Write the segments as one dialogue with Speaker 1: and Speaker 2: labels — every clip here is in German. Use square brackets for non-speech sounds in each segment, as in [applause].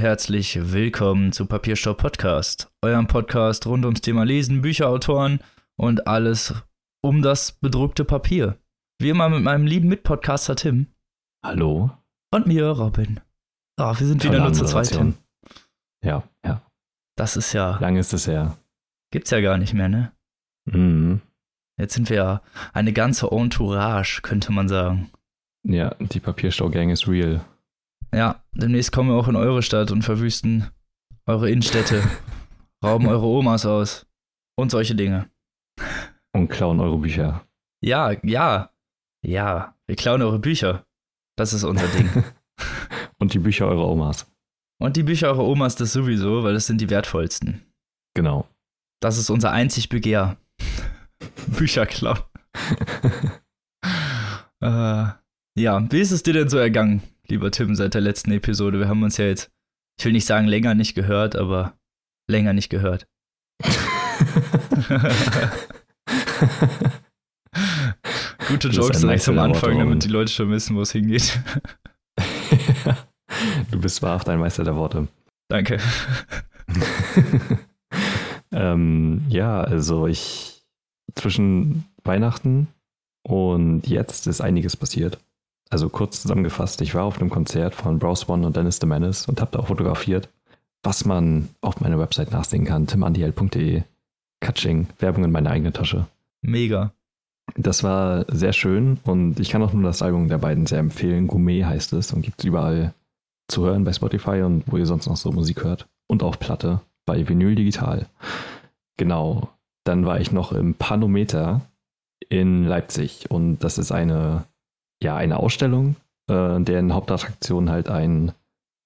Speaker 1: Und herzlich willkommen zu Papierstopp Podcast, eurem Podcast rund ums Thema Lesen, Bücherautoren und alles um das bedruckte Papier. Wie immer mit meinem lieben Mitpodcaster Tim
Speaker 2: Hallo.
Speaker 1: und mir Robin. Ah, wir sind wieder
Speaker 2: Tolle
Speaker 1: nur zu zweit, Tim.
Speaker 2: Ja, ja.
Speaker 1: Das ist ja,
Speaker 2: Lange ist es her.
Speaker 1: gibt's ja gar nicht mehr, ne?
Speaker 2: Mhm.
Speaker 1: Jetzt sind wir ja eine ganze Entourage, könnte man sagen.
Speaker 2: Ja, die Papierstau-Gang ist real.
Speaker 1: Ja, demnächst kommen wir auch in eure Stadt und verwüsten eure Innenstädte, [laughs] rauben eure Omas aus und solche Dinge.
Speaker 2: Und klauen eure Bücher.
Speaker 1: Ja, ja, ja, wir klauen eure Bücher. Das ist unser Ding. [laughs]
Speaker 2: Und die Bücher eurer Omas.
Speaker 1: Und die Bücher eurer Omas das sowieso, weil das sind die wertvollsten.
Speaker 2: Genau.
Speaker 1: Das ist unser einzig Begehr. [laughs] Bücher klauen. äh, ja, wie ist es dir denn so ergangen, lieber Tim, seit der letzten Episode? Wir haben uns ja jetzt, ich will nicht sagen länger nicht gehört, aber länger nicht gehört. [laughs] Gute Jokes direkt zum Anfang, damit die Leute schon wissen, wo es hingeht. [laughs]
Speaker 2: du bist wahrhaft ein Meister der Worte.
Speaker 1: Danke. [laughs]
Speaker 2: ähm, ja, also ich zwischen Weihnachten und jetzt ist einiges passiert. Also kurz zusammengefasst, ich war auf einem Konzert von Browse One und Dennis the Menace und habe da auch fotografiert, was man auf meiner Website nachsehen kann, timandiel.de. Katsching, Werbung in meine eigene Tasche.
Speaker 1: Mega.
Speaker 2: Das war sehr schön und ich kann auch nur das Album der beiden sehr empfehlen. Gourmet heißt es und gibt es überall zu hören bei Spotify und wo ihr sonst noch so Musik hört. Und auf Platte bei Vinyl Digital. Genau. Dann war ich noch im Panometer in Leipzig und das ist eine, ja, eine Ausstellung, äh, deren Hauptattraktion halt ein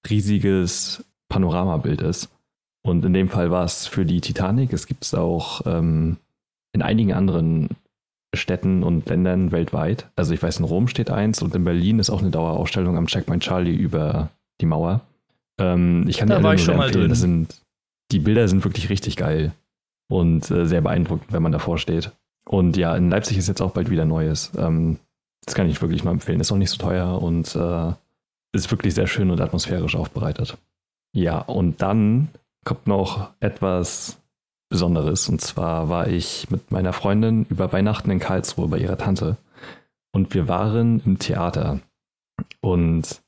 Speaker 2: riesiges Panoramabild ist. Und in dem Fall war es für die Titanic. Es gibt es auch ähm, in einigen anderen Städten und Ländern weltweit. Also ich weiß, in Rom steht eins und in Berlin ist auch eine Dauerausstellung am Checkpoint Charlie über die Mauer. Ähm, ich kann
Speaker 1: Da
Speaker 2: dir
Speaker 1: war ich
Speaker 2: nur
Speaker 1: schon mal
Speaker 2: empfehlen.
Speaker 1: drin.
Speaker 2: Das sind, die Bilder sind wirklich richtig geil und äh, sehr beeindruckend, wenn man davor steht. Und ja, in Leipzig ist jetzt auch bald wieder Neues. Ähm, das kann ich wirklich nur empfehlen. Ist auch nicht so teuer und äh, ist wirklich sehr schön und atmosphärisch aufbereitet. Ja, und dann kommt noch etwas Besonderes. Und zwar war ich mit meiner Freundin über Weihnachten in Karlsruhe bei ihrer Tante. Und wir waren im Theater. Und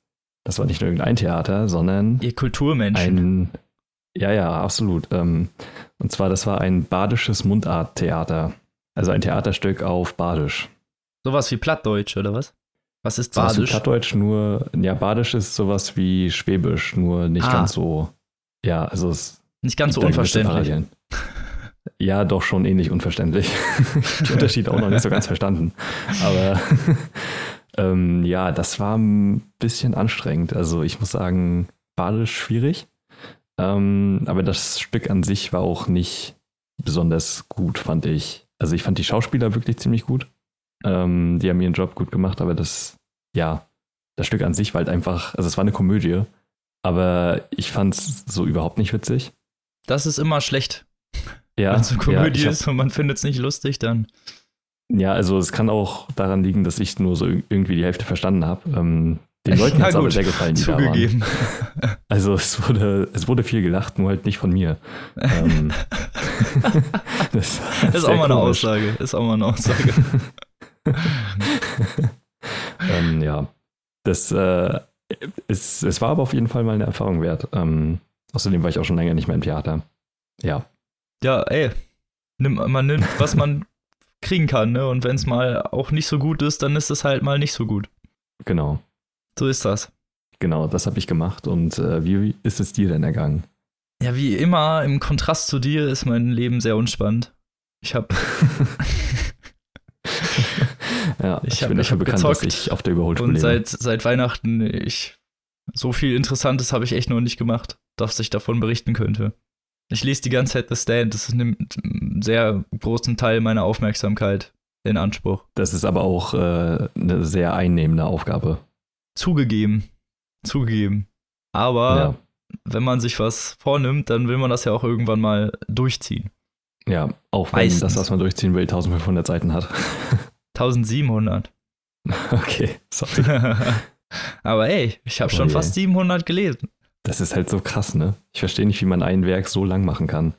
Speaker 2: das war nicht nur irgendein Theater, sondern
Speaker 1: Ihr Kulturmenschen.
Speaker 2: ein. Ja, ja, absolut. Ähm, und zwar, das war ein badisches Mundarttheater. Also ein Theaterstück auf Badisch.
Speaker 1: Sowas wie Plattdeutsch, oder was? Was ist Badisch?
Speaker 2: Plattdeutsch, nur, ja, Badisch ist sowas wie Schwäbisch, nur nicht
Speaker 1: Ah.
Speaker 2: ganz so. Ja, also es
Speaker 1: Nicht ganz so unverständlich.
Speaker 2: Ja, doch schon ähnlich unverständlich. [laughs] Die Unterschiede auch noch nicht so ganz verstanden. Aber [laughs] ähm, ja, das war ein bisschen anstrengend. Also ich muss sagen, Badisch schwierig. Ähm, aber das Stück an sich war auch nicht besonders gut, fand ich. Also ich fand die Schauspieler wirklich ziemlich gut. Ähm, die haben ihren Job gut gemacht, aber das, ja, das Stück an sich war halt einfach, also es war eine Komödie, aber ich fand es so überhaupt nicht witzig.
Speaker 1: Das ist immer schlecht.
Speaker 2: Ja,
Speaker 1: Wenn es eine Komödie
Speaker 2: ja, hab-
Speaker 1: ist und man findet es nicht lustig, dann.
Speaker 2: Ja, also es kann auch daran liegen, dass ich nur so ir- irgendwie die Hälfte verstanden habe. Ähm, den Leuten
Speaker 1: Na
Speaker 2: hat es aber sehr gefallen, die da waren. [laughs] Also es wurde, es wurde viel gelacht, nur halt nicht von mir. Ähm, das [laughs] war [laughs]
Speaker 1: Das ist auch mal eine
Speaker 2: komisch.
Speaker 1: Aussage. Ist auch mal eine Aussage. [laughs]
Speaker 2: ähm, ja, das äh, es, es war aber auf jeden Fall mal eine Erfahrung wert. Ähm, außerdem war ich auch schon länger nicht mehr im Theater. Ja,
Speaker 1: ja, ey. Nimm, man nimmt, was man kriegen kann, ne? Und wenn es mal auch nicht so gut ist, dann ist es halt mal nicht so gut.
Speaker 2: genau.
Speaker 1: So ist das.
Speaker 2: Genau, das habe ich gemacht. Und äh, wie ist es dir denn ergangen?
Speaker 1: Ja, wie immer, im Kontrast zu dir ist mein Leben sehr unspannend. Ich habe [laughs]
Speaker 2: ja,
Speaker 1: Ich
Speaker 2: ich,
Speaker 1: hab-
Speaker 2: bin dafür bekannt,
Speaker 1: gezockt
Speaker 2: dass ich auf der Überholspur
Speaker 1: und seit, seit Weihnachten, ich, so viel Interessantes habe ich echt noch nicht gemacht, dass ich davon berichten könnte. Ich lese die ganze Zeit The Stand, das nimmt einen sehr großen Teil meiner Aufmerksamkeit in Anspruch.
Speaker 2: Das ist aber auch äh, eine sehr einnehmende Aufgabe.
Speaker 1: Zugegeben. Zugegeben. Aber
Speaker 2: Ja.
Speaker 1: wenn man sich was vornimmt, dann will man das ja auch irgendwann mal durchziehen.
Speaker 2: Ja, auch wenn
Speaker 1: Meistens.
Speaker 2: das, was man durchziehen will, 1500 Seiten hat. [laughs]
Speaker 1: 1700. [laughs]
Speaker 2: okay, sorry. [laughs]
Speaker 1: Aber ey, ich habe
Speaker 2: Oh
Speaker 1: schon
Speaker 2: je.
Speaker 1: fast 700 gelesen.
Speaker 2: Das ist halt so krass, ne? Ich verstehe nicht, wie man ein Werk so lang machen kann.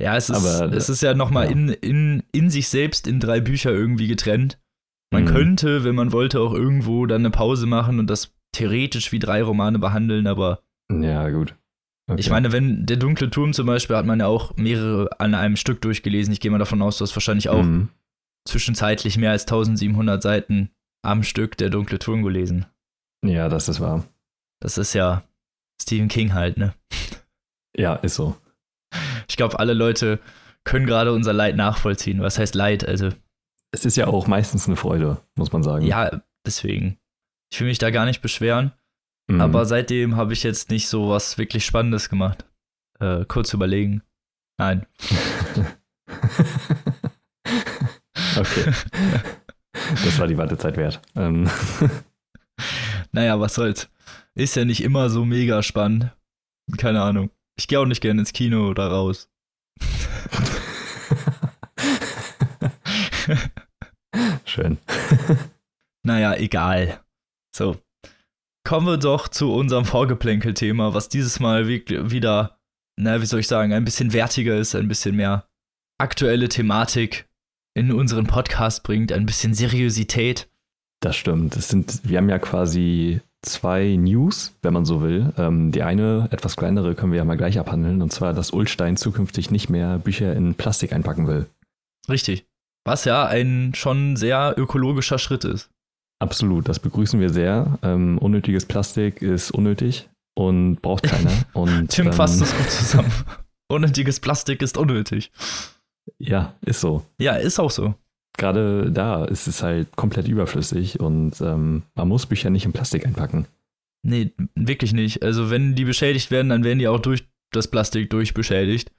Speaker 1: Ja, es ist,
Speaker 2: Aber,
Speaker 1: es ist ja nochmal
Speaker 2: ja.
Speaker 1: in, in, in sich selbst in drei Bücher irgendwie getrennt. Man
Speaker 2: Mhm.
Speaker 1: könnte, wenn man wollte, auch irgendwo dann eine Pause machen und das theoretisch wie drei Romane behandeln, aber
Speaker 2: Ja, gut. Okay.
Speaker 1: ich meine, wenn der dunkle Turm zum Beispiel hat man ja auch mehrere an einem Stück durchgelesen. Ich gehe mal davon aus, du hast wahrscheinlich auch
Speaker 2: Mhm.
Speaker 1: Zwischenzeitlich mehr als 1700 Seiten am Stück der dunkle Turm gelesen.
Speaker 2: Ja, das ist wahr.
Speaker 1: Das ist ja Stephen King halt, ne?
Speaker 2: Ja, ist so.
Speaker 1: Ich glaube, alle Leute können gerade unser Leid nachvollziehen. Was heißt Leid? Also,
Speaker 2: Es ist ja auch meistens eine Freude, muss man sagen.
Speaker 1: ja, deswegen. Ich will mich da gar nicht beschweren,
Speaker 2: Mhm.
Speaker 1: aber seitdem habe ich jetzt nicht so was wirklich Spannendes gemacht. Äh, kurz überlegen. Nein. [laughs]
Speaker 2: okay. [laughs] Das war die Wartezeit wert. Ähm, [laughs]
Speaker 1: Naja, was soll's. Ist ja nicht immer so mega spannend. Keine Ahnung. Ich gehe auch nicht gerne ins Kino oder raus. [laughs]
Speaker 2: Schön.
Speaker 1: Naja, egal. So. Kommen wir doch zu unserem Vorgeplänkel-Thema, was dieses Mal wieder, na, wie soll ich sagen, ein bisschen wertiger ist, ein bisschen mehr aktuelle Thematik in unseren Podcast bringt, ein bisschen Seriosität.
Speaker 2: Das stimmt. Es sind, wir haben ja quasi zwei News, wenn man so will. Ähm, die eine, etwas kleinere, können wir ja mal gleich abhandeln. Und zwar, dass Ulstein zukünftig nicht mehr Bücher in Plastik einpacken will.
Speaker 1: Richtig. Was ja ein schon sehr ökologischer Schritt ist.
Speaker 2: Absolut, das begrüßen wir sehr. Ähm, unnötiges Plastik ist unnötig und braucht keiner. [laughs] Und,
Speaker 1: Tim
Speaker 2: ähm,
Speaker 1: fasst es gut zusammen. [laughs] Unnötiges Plastik ist unnötig.
Speaker 2: Ja, ist so.
Speaker 1: Ja, ist auch so.
Speaker 2: Gerade da ist es halt komplett überflüssig und ähm, man muss Bücher nicht in Plastik einpacken.
Speaker 1: Nee, wirklich nicht. Also, wenn die beschädigt werden, dann werden die auch durch das Plastik durchbeschädigt.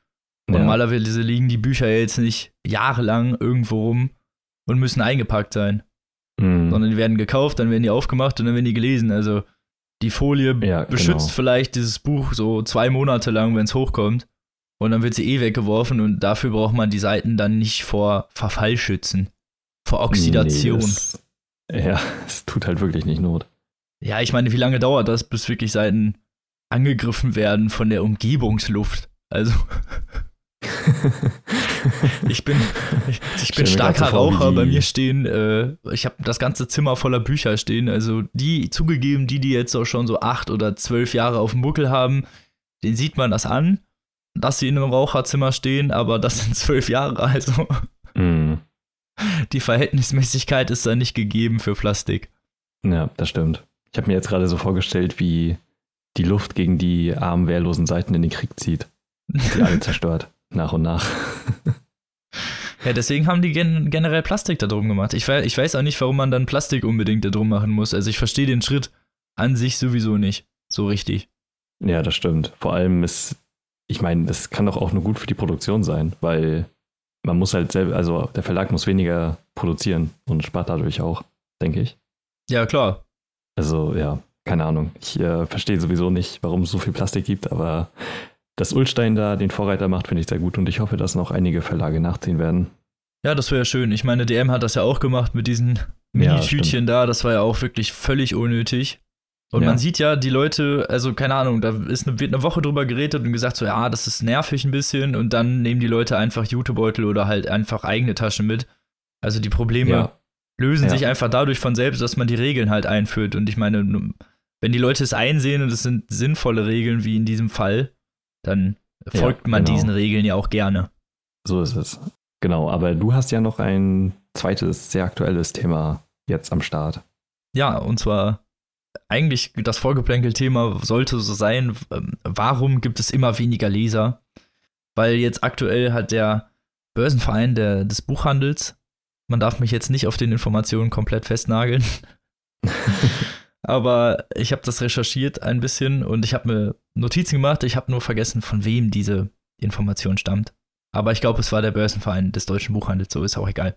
Speaker 2: Ja.
Speaker 1: Normalerweise liegen die Bücher jetzt nicht jahrelang irgendwo rum und müssen eingepackt sein,
Speaker 2: Mhm.
Speaker 1: sondern die werden gekauft, dann werden die aufgemacht und dann werden die gelesen. Also die Folie
Speaker 2: Ja,
Speaker 1: beschützt
Speaker 2: genau.
Speaker 1: vielleicht dieses Buch so zwei Monate lang, wenn es hochkommt. Und dann wird sie eh weggeworfen und dafür braucht man die Seiten dann nicht vor Verfall schützen. Vor Oxidation.
Speaker 2: Nee, das, ja, [laughs] es tut halt wirklich nicht Not.
Speaker 1: ja, ich meine, wie lange dauert das, bis wirklich Seiten angegriffen werden von der Umgebungsluft? Also, [laughs] ich bin, ich, ich bin starker
Speaker 2: vor,
Speaker 1: Raucher. Bei mir stehen, äh, ich habe das ganze Zimmer voller Bücher stehen. Also die zugegeben, die die jetzt auch schon so acht oder zwölf Jahre auf dem Buckel haben, den sieht man das an, dass sie in einem Raucherzimmer stehen, aber das sind [laughs] zwölf Jahre. Also
Speaker 2: Mhm.
Speaker 1: die Verhältnismäßigkeit ist da nicht gegeben für Plastik.
Speaker 2: Ja, das stimmt. Ich habe mir jetzt gerade so vorgestellt, wie die Luft gegen die armen, wehrlosen Seiten in den Krieg zieht. Die alle [laughs] zerstört. Nach und nach. [laughs]
Speaker 1: Ja, deswegen haben die gen generell Plastik da drum gemacht. Ich, we ich weiß auch nicht, warum man dann Plastik unbedingt da drum machen muss. Also ich verstehe den Schritt an sich sowieso nicht so richtig.
Speaker 2: Ja, das stimmt. Vor allem ist, ich meine, das kann doch auch nur gut für die Produktion sein, weil man muss halt selber, also der Verlag muss weniger produzieren und spart dadurch auch, denke ich.
Speaker 1: Ja, klar.
Speaker 2: Also ja, keine Ahnung. Ich äh, verstehe sowieso nicht, warum es so viel Plastik gibt, aber dass Ulstein da den Vorreiter macht, finde ich sehr gut und ich hoffe, dass noch einige Verlage nachziehen werden.
Speaker 1: Ja, das wäre schön. Ich meine, DM hat das ja auch gemacht mit diesen
Speaker 2: Ja,
Speaker 1: Mini-Tütchen
Speaker 2: stimmt.
Speaker 1: da. Das war ja auch wirklich völlig unnötig. Und
Speaker 2: Ja.
Speaker 1: man sieht ja, die Leute, also keine Ahnung, da ist eine, wird eine Woche drüber geredet und gesagt so, ja, das ist nervig ein bisschen. Und dann nehmen die Leute einfach Jutebeutel oder halt einfach eigene Taschen mit. Also die Probleme
Speaker 2: Ja,
Speaker 1: lösen
Speaker 2: Ja.
Speaker 1: sich einfach dadurch von selbst, dass man die Regeln halt einführt. Und ich meine, wenn die Leute es einsehen und es sind sinnvolle Regeln, wie in diesem Fall, dann folgt man
Speaker 2: genau.
Speaker 1: diesen Regeln ja auch gerne.
Speaker 2: so ist es. Genau, aber du hast ja noch ein zweites, sehr aktuelles Thema jetzt am Start.
Speaker 1: Ja, und zwar eigentlich das Vorgeplänkel-Thema sollte so sein, ähm, warum gibt es immer weniger Leser? Weil jetzt aktuell hat der Börsenverein der, des Buchhandels, man darf mich jetzt nicht auf den Informationen komplett festnageln, [laughs] aber ich habe das recherchiert ein bisschen und ich habe mir Notizen gemacht, ich habe nur vergessen, von wem diese Information stammt. Aber ich glaube, es war der Börsenverein des deutschen Buchhandels, so ist auch egal.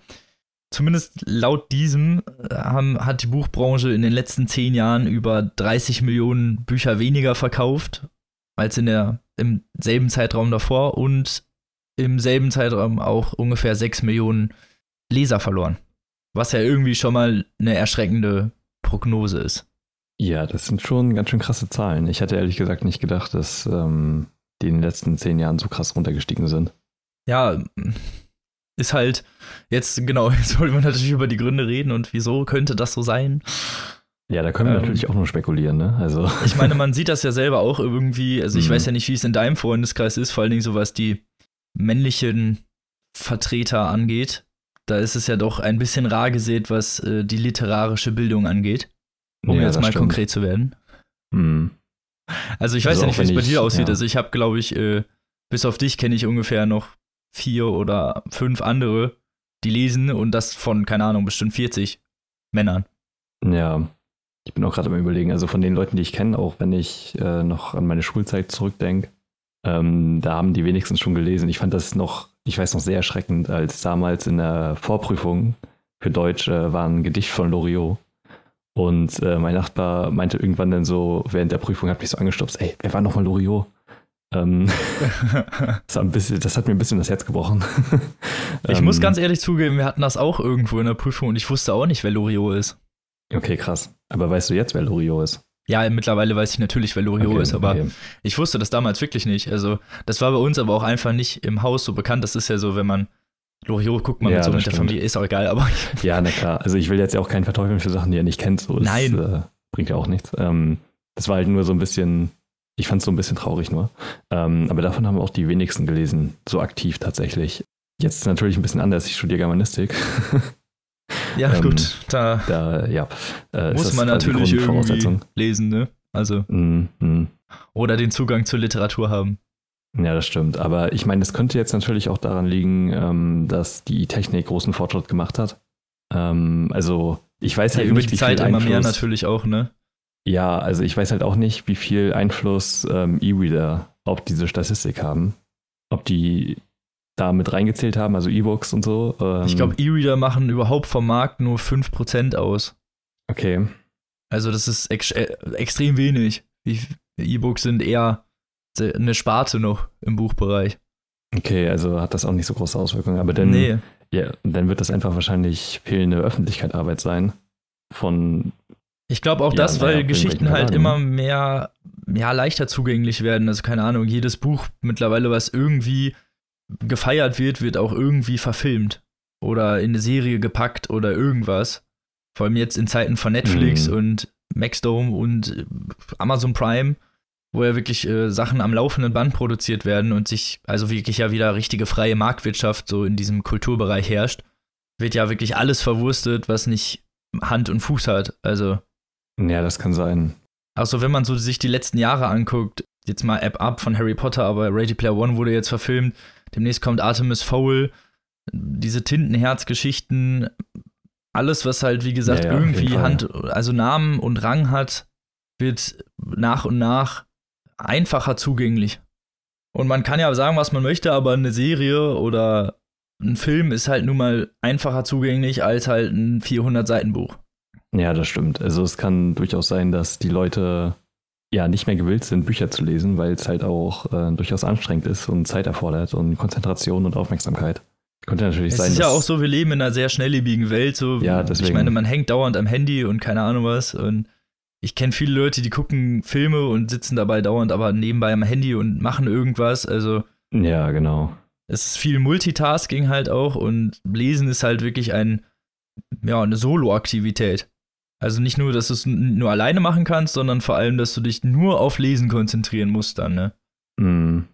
Speaker 1: Zumindest laut diesem äh, haben, hat die Buchbranche in den letzten zehn Jahren über 30 Millionen Bücher weniger verkauft als in der, im selben Zeitraum davor und im selben Zeitraum auch ungefähr 6 Millionen Leser verloren. Was ja irgendwie schon mal eine erschreckende Prognose ist.
Speaker 2: Ja, das sind schon ganz schön krasse Zahlen. Ich hätte ehrlich gesagt nicht gedacht, dass ähm, die in den letzten zehn Jahren so krass runtergestiegen sind.
Speaker 1: Ja, ist halt jetzt, genau, [laughs] jetzt wollen wir natürlich über die Gründe reden und wieso könnte das so sein.
Speaker 2: Ja, da können wir ähm, natürlich auch nur spekulieren, ne? Also. [laughs]
Speaker 1: Ich meine, man sieht das ja selber auch irgendwie, also ich mhm. weiß ja nicht, wie es in deinem Freundeskreis ist, vor allen Dingen so was die männlichen Vertreter angeht. Da ist es ja doch ein bisschen rar gesät, was äh, die literarische Bildung angeht. Um ja, jetzt mal stimmt. konkret zu werden.
Speaker 2: Mhm.
Speaker 1: Also ich weiß also ja nicht, wie es bei dir aussieht. Ja. Also ich habe, glaube ich, äh, bis auf dich kenne ich ungefähr noch vier oder fünf andere, die lesen und das von, keine Ahnung, bestimmt 40 Männern.
Speaker 2: Ja, ich bin auch gerade am überlegen, also von den Leuten, die ich kenne, auch wenn ich äh, noch an meine Schulzeit zurückdenke, ähm, da haben die wenigstens schon gelesen. Ich fand das noch, ich weiß noch sehr erschreckend, als damals in der Vorprüfung für Deutsch äh, war ein Gedicht von Loriot. Und äh, mein Nachbar meinte irgendwann dann so, während der Prüfung hat mich so angestopst, ey, wer war nochmal Loriot? Ähm, [laughs] das, bisschen, das, hat mir ein bisschen das Herz gebrochen.
Speaker 1: ich ähm, muss ganz ehrlich zugeben, wir hatten das auch irgendwo in der Prüfung und ich wusste auch nicht, wer Loriot ist.
Speaker 2: Okay, krass. Aber weißt du jetzt, wer Loriot ist?
Speaker 1: Ja, mittlerweile weiß ich natürlich, wer Loriot okay, ist, aber okay. ich wusste das damals wirklich nicht. Also, das war bei uns aber auch einfach nicht im Haus so bekannt. Das ist ja so, wenn man Loriot guckt man ja, mit so mit der Familie, ist auch egal, aber. [laughs]
Speaker 2: ja, na klar. Also, ich will jetzt ja auch keinen verteufeln für Sachen, die er nicht kennt. So, das,
Speaker 1: Nein.
Speaker 2: Äh, bringt ja auch nichts. Ähm, das war halt nur so ein bisschen, ich fand es so ein bisschen traurig nur. Ähm, aber davon haben auch die wenigsten gelesen, so aktiv tatsächlich. Jetzt natürlich ein bisschen anders, ich studiere Germanistik.
Speaker 1: Ja, [laughs] ähm, gut, da,
Speaker 2: da ja,
Speaker 1: äh, muss man natürlich irgendwie lesen, ne? Also.
Speaker 2: Mm, mm.
Speaker 1: Oder den Zugang zur Literatur haben.
Speaker 2: Ja, das stimmt. Aber ich meine, es könnte jetzt natürlich auch daran liegen, ähm, dass die Technik großen Fortschritt gemacht hat. Ähm, also, ich weiß halt ja,
Speaker 1: über nicht, die Zeit immer mehr natürlich auch, ne?
Speaker 2: Ja, also ich weiß halt auch nicht, wie viel Einfluss ähm, E-Reader auf diese Statistik haben. Ob die da mit reingezählt haben, also E-Books und so.
Speaker 1: Ähm, ich glaube, E-Reader machen überhaupt vom Markt nur 5% aus.
Speaker 2: Okay.
Speaker 1: Also das ist ex äh, extrem wenig. E-Books sind eher eine Sparte noch im Buchbereich.
Speaker 2: Okay, also hat das auch nicht so große Auswirkungen. Aber dann,
Speaker 1: nee.
Speaker 2: ja, dann wird das einfach wahrscheinlich fehlende Öffentlichkeitsarbeit sein. Von.
Speaker 1: Ich glaube auch ja, das, weil Geschichten halt immer mehr, ja, leichter zugänglich werden. Also keine Ahnung, jedes Buch mittlerweile, was irgendwie gefeiert wird, wird auch irgendwie verfilmt oder in eine Serie gepackt oder irgendwas. Vor allem jetzt in Zeiten von Netflix mhm. und Maxdome und äh, Amazon Prime, wo ja wirklich äh, Sachen am laufenden Band produziert werden und sich also wirklich ja wieder richtige freie Marktwirtschaft so in diesem Kulturbereich herrscht, wird ja wirklich alles verwurstet, was nicht Hand und Fuß hat. Also.
Speaker 2: Ja, das kann sein.
Speaker 1: Also wenn man so sich die letzten Jahre anguckt, jetzt mal App Up von Harry Potter, aber Ready Player One wurde jetzt verfilmt, Demnächst kommt Artemis Fowl. Diese Tintenherz-Geschichten, alles, was halt, wie gesagt, ja, ja, irgendwie Hand, also Namen und Rang hat, wird nach und nach einfacher zugänglich. Und man kann ja sagen, was man möchte, aber eine Serie oder ein Film ist halt nun mal einfacher zugänglich als halt ein 400-Seiten-Buch.
Speaker 2: Ja, das stimmt. Also es kann durchaus sein, dass die Leute ja nicht mehr gewillt sind, Bücher zu lesen, weil es halt auch äh, durchaus anstrengend ist und Zeit erfordert und Konzentration und Aufmerksamkeit. Könnte natürlich
Speaker 1: es
Speaker 2: sein.
Speaker 1: Es ist ja auch so, wir leben in einer sehr schnelllebigen Welt. So,
Speaker 2: ja, deswegen.
Speaker 1: Ich meine, man hängt dauernd am Handy und keine Ahnung was. Und ich kenne viele Leute, die gucken Filme und sitzen dabei dauernd aber nebenbei am Handy und machen irgendwas. Also.
Speaker 2: Ja, genau.
Speaker 1: Es ist viel Multitasking halt auch und Lesen ist halt wirklich ein, ja, eine Solo-Aktivität. Also nicht nur, dass du es nur alleine machen kannst, sondern vor allem, dass du dich nur auf Lesen konzentrieren musst dann, ne?
Speaker 2: Mhm.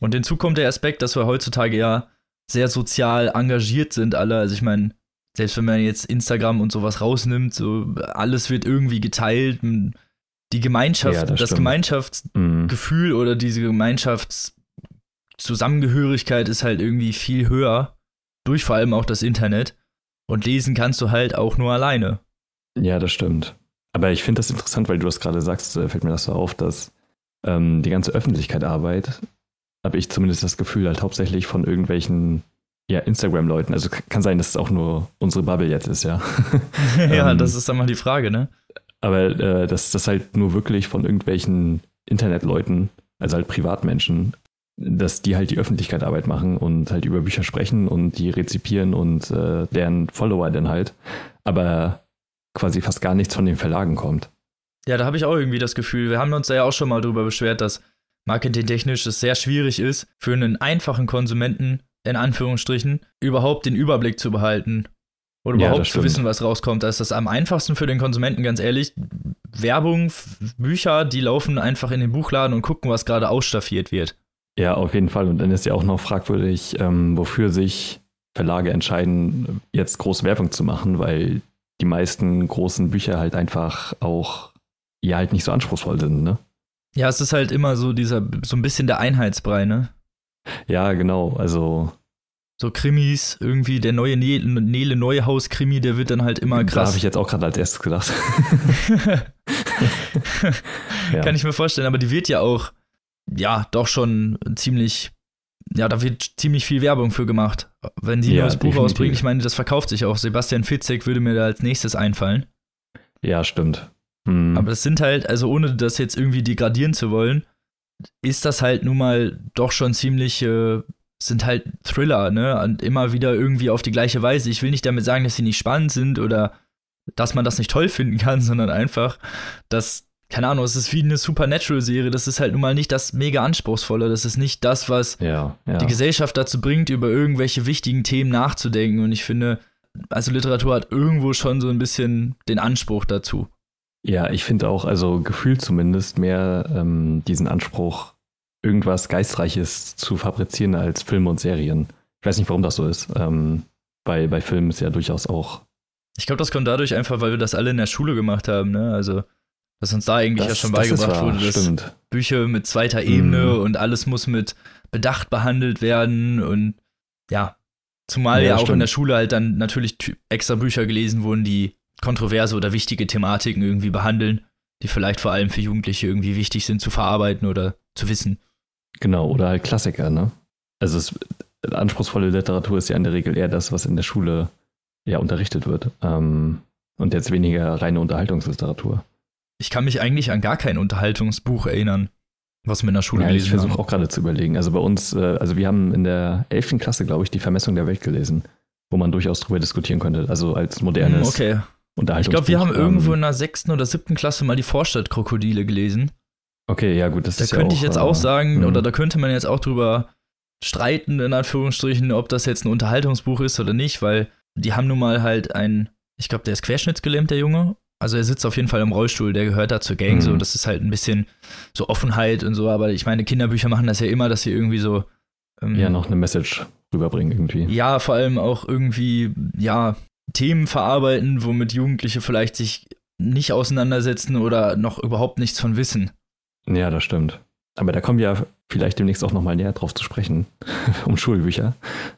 Speaker 1: Und hinzu kommt der Aspekt, dass wir heutzutage ja sehr sozial engagiert sind alle. Also ich meine, selbst wenn man jetzt Instagram und sowas rausnimmt, so alles wird irgendwie geteilt. Die Gemeinschaft, ja, das, das Gemeinschaftsgefühl mhm. oder diese Gemeinschaftszusammengehörigkeit ist halt irgendwie viel höher. Durch vor allem auch das Internet. Und lesen kannst du halt auch nur alleine.
Speaker 2: Ja, das stimmt. Aber ich finde das interessant, weil du das gerade sagst, äh, fällt mir das so auf, dass ähm, die ganze Öffentlichkeit Arbeit, habe ich zumindest das Gefühl, halt hauptsächlich von irgendwelchen ja, Instagram-Leuten. Also kann sein, dass es auch nur unsere Bubble jetzt ist, ja. [laughs] [laughs]
Speaker 1: ja, ähm, das ist dann mal die Frage, ne?
Speaker 2: Aber äh, dass das halt nur wirklich von irgendwelchen Internetleuten, also halt Privatmenschen, dass die halt die Öffentlichkeit Arbeit machen und halt über Bücher sprechen und die rezipieren und äh, deren Follower dann halt. Aber quasi fast gar nichts von den Verlagen kommt.
Speaker 1: Ja, da habe ich auch irgendwie das Gefühl, wir haben uns da ja auch schon mal drüber beschwert, dass marketingtechnisch es sehr schwierig ist, für einen einfachen Konsumenten, in Anführungsstrichen, überhaupt den Überblick zu behalten. Oder
Speaker 2: Ja,
Speaker 1: überhaupt zu wissen, was rauskommt. Da ist das am einfachsten für den Konsumenten, ganz ehrlich. Werbung, Bücher, die laufen einfach in den Buchladen und gucken, was gerade ausstaffiert wird.
Speaker 2: Ja, auf jeden Fall. Und dann ist ja auch noch fragwürdig, ähm, wofür sich Verlage entscheiden, jetzt groß Werbung zu machen, weil die meisten großen Bücher halt einfach auch ja halt nicht so anspruchsvoll sind, ne?
Speaker 1: Ja, es ist halt immer so dieser, so ein bisschen der Einheitsbrei, ne?
Speaker 2: Ja, genau. Also
Speaker 1: So Krimis, irgendwie der neue Ne- Nele Neuhaus-Krimi, der wird dann halt immer
Speaker 2: da habe
Speaker 1: krass.
Speaker 2: ich jetzt auch gerade als erstes gedacht. [laughs] [laughs] Ja.
Speaker 1: Kann ich mir vorstellen, aber die wird ja auch, ja, doch schon ziemlich, ja, da wird ziemlich viel Werbung für gemacht. Wenn sie ein
Speaker 2: Ja,
Speaker 1: neues Buch rausbringt, ich meine, das verkauft sich auch. Sebastian Fitzek würde mir da als nächstes einfallen.
Speaker 2: Ja, stimmt. Hm.
Speaker 1: Aber das sind halt, also ohne das jetzt irgendwie degradieren zu wollen, ist das halt nun mal doch schon ziemlich, äh, sind halt Thriller, ne? Und immer wieder irgendwie auf die gleiche Weise. Ich will nicht damit sagen, dass sie nicht spannend sind oder dass man das nicht toll finden kann, [laughs] sondern einfach, dass, keine Ahnung, es ist wie eine Supernatural-Serie. Das ist halt nun mal nicht das mega anspruchsvolle. Das ist nicht das, was
Speaker 2: ja, ja.
Speaker 1: die Gesellschaft dazu bringt, über irgendwelche wichtigen Themen nachzudenken. Und ich finde, also Literatur hat irgendwo schon so ein bisschen den Anspruch dazu.
Speaker 2: Ja, ich finde auch, also gefühlt zumindest mehr ähm, diesen Anspruch, irgendwas Geistreiches zu fabrizieren als Filme und Serien. Ich weiß nicht, warum das so ist. Ähm, bei, bei Filmen ist ja durchaus auch.
Speaker 1: Ich glaube, das kommt dadurch einfach, weil wir das alle in der Schule gemacht haben, ne? Also, dass uns da eigentlich ja schon
Speaker 2: das
Speaker 1: beigebracht
Speaker 2: wahr,
Speaker 1: wurde, dass
Speaker 2: Stimmt.
Speaker 1: Bücher mit zweiter Ebene
Speaker 2: Mhm.
Speaker 1: und alles muss mit Bedacht behandelt werden und ja, zumal
Speaker 2: Ja,
Speaker 1: ja, auch in
Speaker 2: stimmt.
Speaker 1: der Schule halt dann natürlich extra Bücher gelesen wurden, die kontroverse oder wichtige Thematiken irgendwie behandeln, die vielleicht vor allem für Jugendliche irgendwie wichtig sind zu verarbeiten oder zu wissen.
Speaker 2: Genau, oder halt Klassiker, ne? Also es, anspruchsvolle Literatur ist ja in der Regel eher das, was in der Schule ja unterrichtet wird. Ähm, und jetzt weniger reine Unterhaltungsliteratur.
Speaker 1: Ich kann mich eigentlich an gar kein Unterhaltungsbuch erinnern, was wir in der Schule
Speaker 2: Ja, ich
Speaker 1: gelesen
Speaker 2: versuche
Speaker 1: haben.
Speaker 2: auch gerade zu überlegen. Also bei uns, äh, also wir haben in der 11. Klasse, glaube ich, die Vermessung der Welt gelesen, wo man durchaus drüber diskutieren könnte. Also als modernes
Speaker 1: Hm, Okay. Ich
Speaker 2: Unterhaltungsbuch.
Speaker 1: glaube, wir haben irgendwo
Speaker 2: Ähm,
Speaker 1: in der sechsten oder siebten Klasse mal die Vorstadtkrokodile gelesen.
Speaker 2: okay, ja gut, das
Speaker 1: Da
Speaker 2: ist
Speaker 1: könnte
Speaker 2: ja
Speaker 1: ich jetzt
Speaker 2: äh,
Speaker 1: auch sagen,
Speaker 2: mh.
Speaker 1: oder da könnte man jetzt auch drüber streiten, in Anführungsstrichen, ob das jetzt ein Unterhaltungsbuch ist oder nicht, weil die haben nun mal halt ein, ich glaube, der ist querschnittsgelähmt, der Junge. Also er sitzt auf jeden Fall im Rollstuhl, der gehört da zur Gang,
Speaker 2: Mhm.
Speaker 1: so, das ist halt ein bisschen so Offenheit und so, aber ich meine, Kinderbücher machen das ja immer, dass sie irgendwie so ähm,
Speaker 2: ja noch eine Message rüberbringen irgendwie.
Speaker 1: ja, vor allem auch irgendwie, ja, Themen verarbeiten, womit Jugendliche vielleicht sich nicht auseinandersetzen oder noch überhaupt nichts von wissen.
Speaker 2: Ja, das stimmt. Aber da kommen wir ja vielleicht demnächst auch nochmal näher drauf zu sprechen, [laughs] um Schulbücher.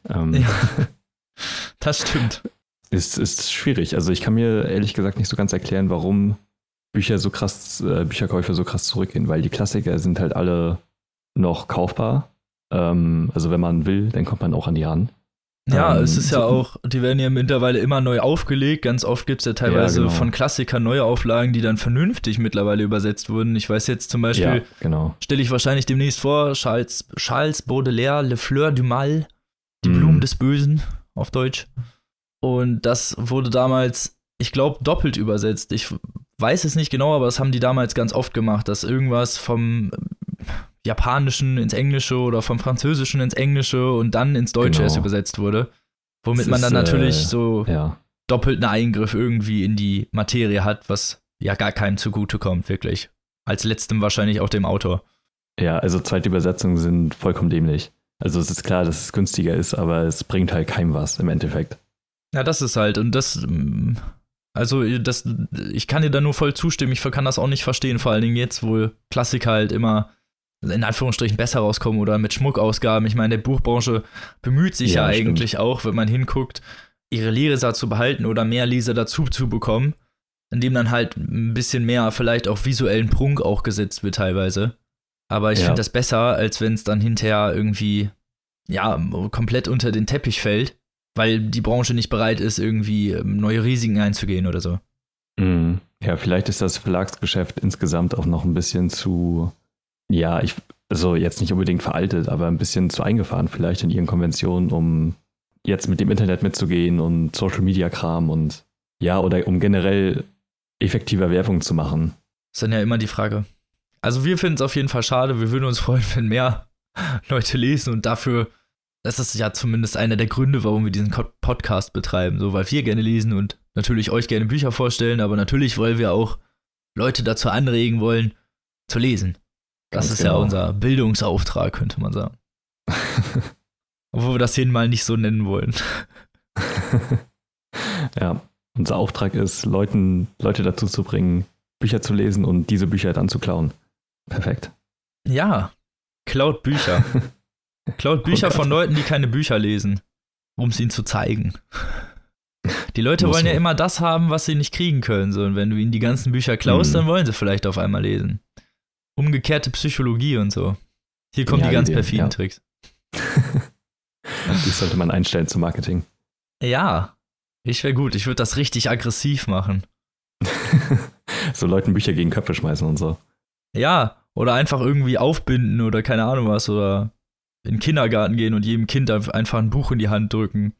Speaker 2: Ähm,
Speaker 1: Ja. Das stimmt.
Speaker 2: Ist, ist schwierig. Also ich kann mir ehrlich gesagt nicht so ganz erklären, warum Bücher so krass, äh, Bücherkäufe so krass zurückgehen, weil die Klassiker sind halt alle noch kaufbar. Ähm, also wenn man will, dann kommt man auch an die ran.
Speaker 1: Ja,
Speaker 2: Ähm,
Speaker 1: es ist ja auch, die werden ja mittlerweile immer neu aufgelegt. Ganz oft gibt es ja teilweise
Speaker 2: genau.
Speaker 1: von Klassikern neue Auflagen, die dann vernünftig mittlerweile übersetzt wurden. Ich weiß jetzt zum Beispiel,
Speaker 2: Ja, genau.
Speaker 1: stelle ich wahrscheinlich demnächst vor, Charles, Charles Baudelaire, Le Fleur du Mal, die
Speaker 2: Mhm.
Speaker 1: Blumen des Bösen auf Deutsch. Und das wurde damals, ich glaube, doppelt übersetzt. Ich weiß es nicht genau, aber das haben die damals ganz oft gemacht, dass irgendwas vom Japanischen ins Englische oder vom Französischen ins Englische und dann ins Deutsche
Speaker 2: Genau.
Speaker 1: erst übersetzt wurde. Womit
Speaker 2: Es
Speaker 1: man dann
Speaker 2: ist,
Speaker 1: natürlich
Speaker 2: äh,
Speaker 1: so
Speaker 2: Ja.
Speaker 1: doppelten Eingriff irgendwie in die Materie hat, was ja gar keinem zugutekommt, wirklich. Als letztem wahrscheinlich auch dem Autor.
Speaker 2: Ja, also Zweitübersetzungen sind vollkommen dämlich. Also es ist klar, dass es günstiger ist, aber es bringt halt keinem was im Endeffekt.
Speaker 1: Ja, das ist halt, und das, mm, also das, ich kann dir da nur voll zustimmen, ich kann das auch nicht verstehen, vor allen Dingen jetzt, wo Klassiker halt immer in Anführungsstrichen besser rauskommen oder mit Schmuckausgaben. Ich meine, der Buchbranche bemüht sich ja,
Speaker 2: Ja, stimmt.
Speaker 1: eigentlich auch, wenn man hinguckt, ihre Leser zu behalten oder mehr Leser dazu zu bekommen, indem dann halt ein bisschen mehr vielleicht auch visuellen Prunk auch gesetzt wird teilweise. Aber ich
Speaker 2: Ja.
Speaker 1: finde das besser, als wenn es dann hinterher irgendwie, ja, komplett unter den Teppich fällt, weil die Branche nicht bereit ist, irgendwie ähm, neue Risiken einzugehen oder so.
Speaker 2: Mhm. Ja, vielleicht ist das Verlagsgeschäft insgesamt auch noch ein bisschen zu, ja, ich, also jetzt nicht unbedingt veraltet, aber ein bisschen zu eingefahren vielleicht in ihren Konventionen, um jetzt mit dem Internet mitzugehen und Social Media Kram und ja, oder um generell effektiver Werbung zu machen.
Speaker 1: Ist dann ja immer die Frage. Also wir finden es auf jeden Fall schade. Wir würden uns freuen, [laughs] wenn mehr Leute lesen und dafür, das ist ja zumindest einer der Gründe, warum wir diesen Podcast betreiben. So, weil wir gerne lesen und natürlich euch gerne Bücher vorstellen, aber natürlich wollen wir auch Leute dazu anregen wollen, zu lesen. Das Ganz ist genau. ja unser Bildungsauftrag, könnte man sagen. [laughs] Obwohl wir das hier mal nicht so nennen wollen. [laughs]
Speaker 2: ja, unser Auftrag ist, Leuten, Leute dazu zu bringen, Bücher zu lesen und diese Bücher dann zu klauen. Perfekt.
Speaker 1: Ja, klaut Bücher. [laughs] klaut oh Bücher von Leuten, die keine Bücher lesen, um es ihnen zu zeigen. Die Leute wollen ja immer das haben, was sie nicht kriegen können. So, und wenn du ihnen die ganzen Bücher klaust, mhm. dann wollen sie vielleicht auf einmal lesen. Umgekehrte Psychologie und so. Hier kommen ja, die ganz Idee, perfiden ja. Tricks. [laughs]
Speaker 2: die sollte man einstellen zum Marketing.
Speaker 1: Ja, ich wäre gut. Ich würde das richtig aggressiv machen. [laughs]
Speaker 2: so Leuten Bücher gegen Köpfe schmeißen und so.
Speaker 1: Ja, oder einfach irgendwie aufbinden oder keine Ahnung was oder in den Kindergarten gehen und jedem Kind einfach ein Buch in die Hand drücken.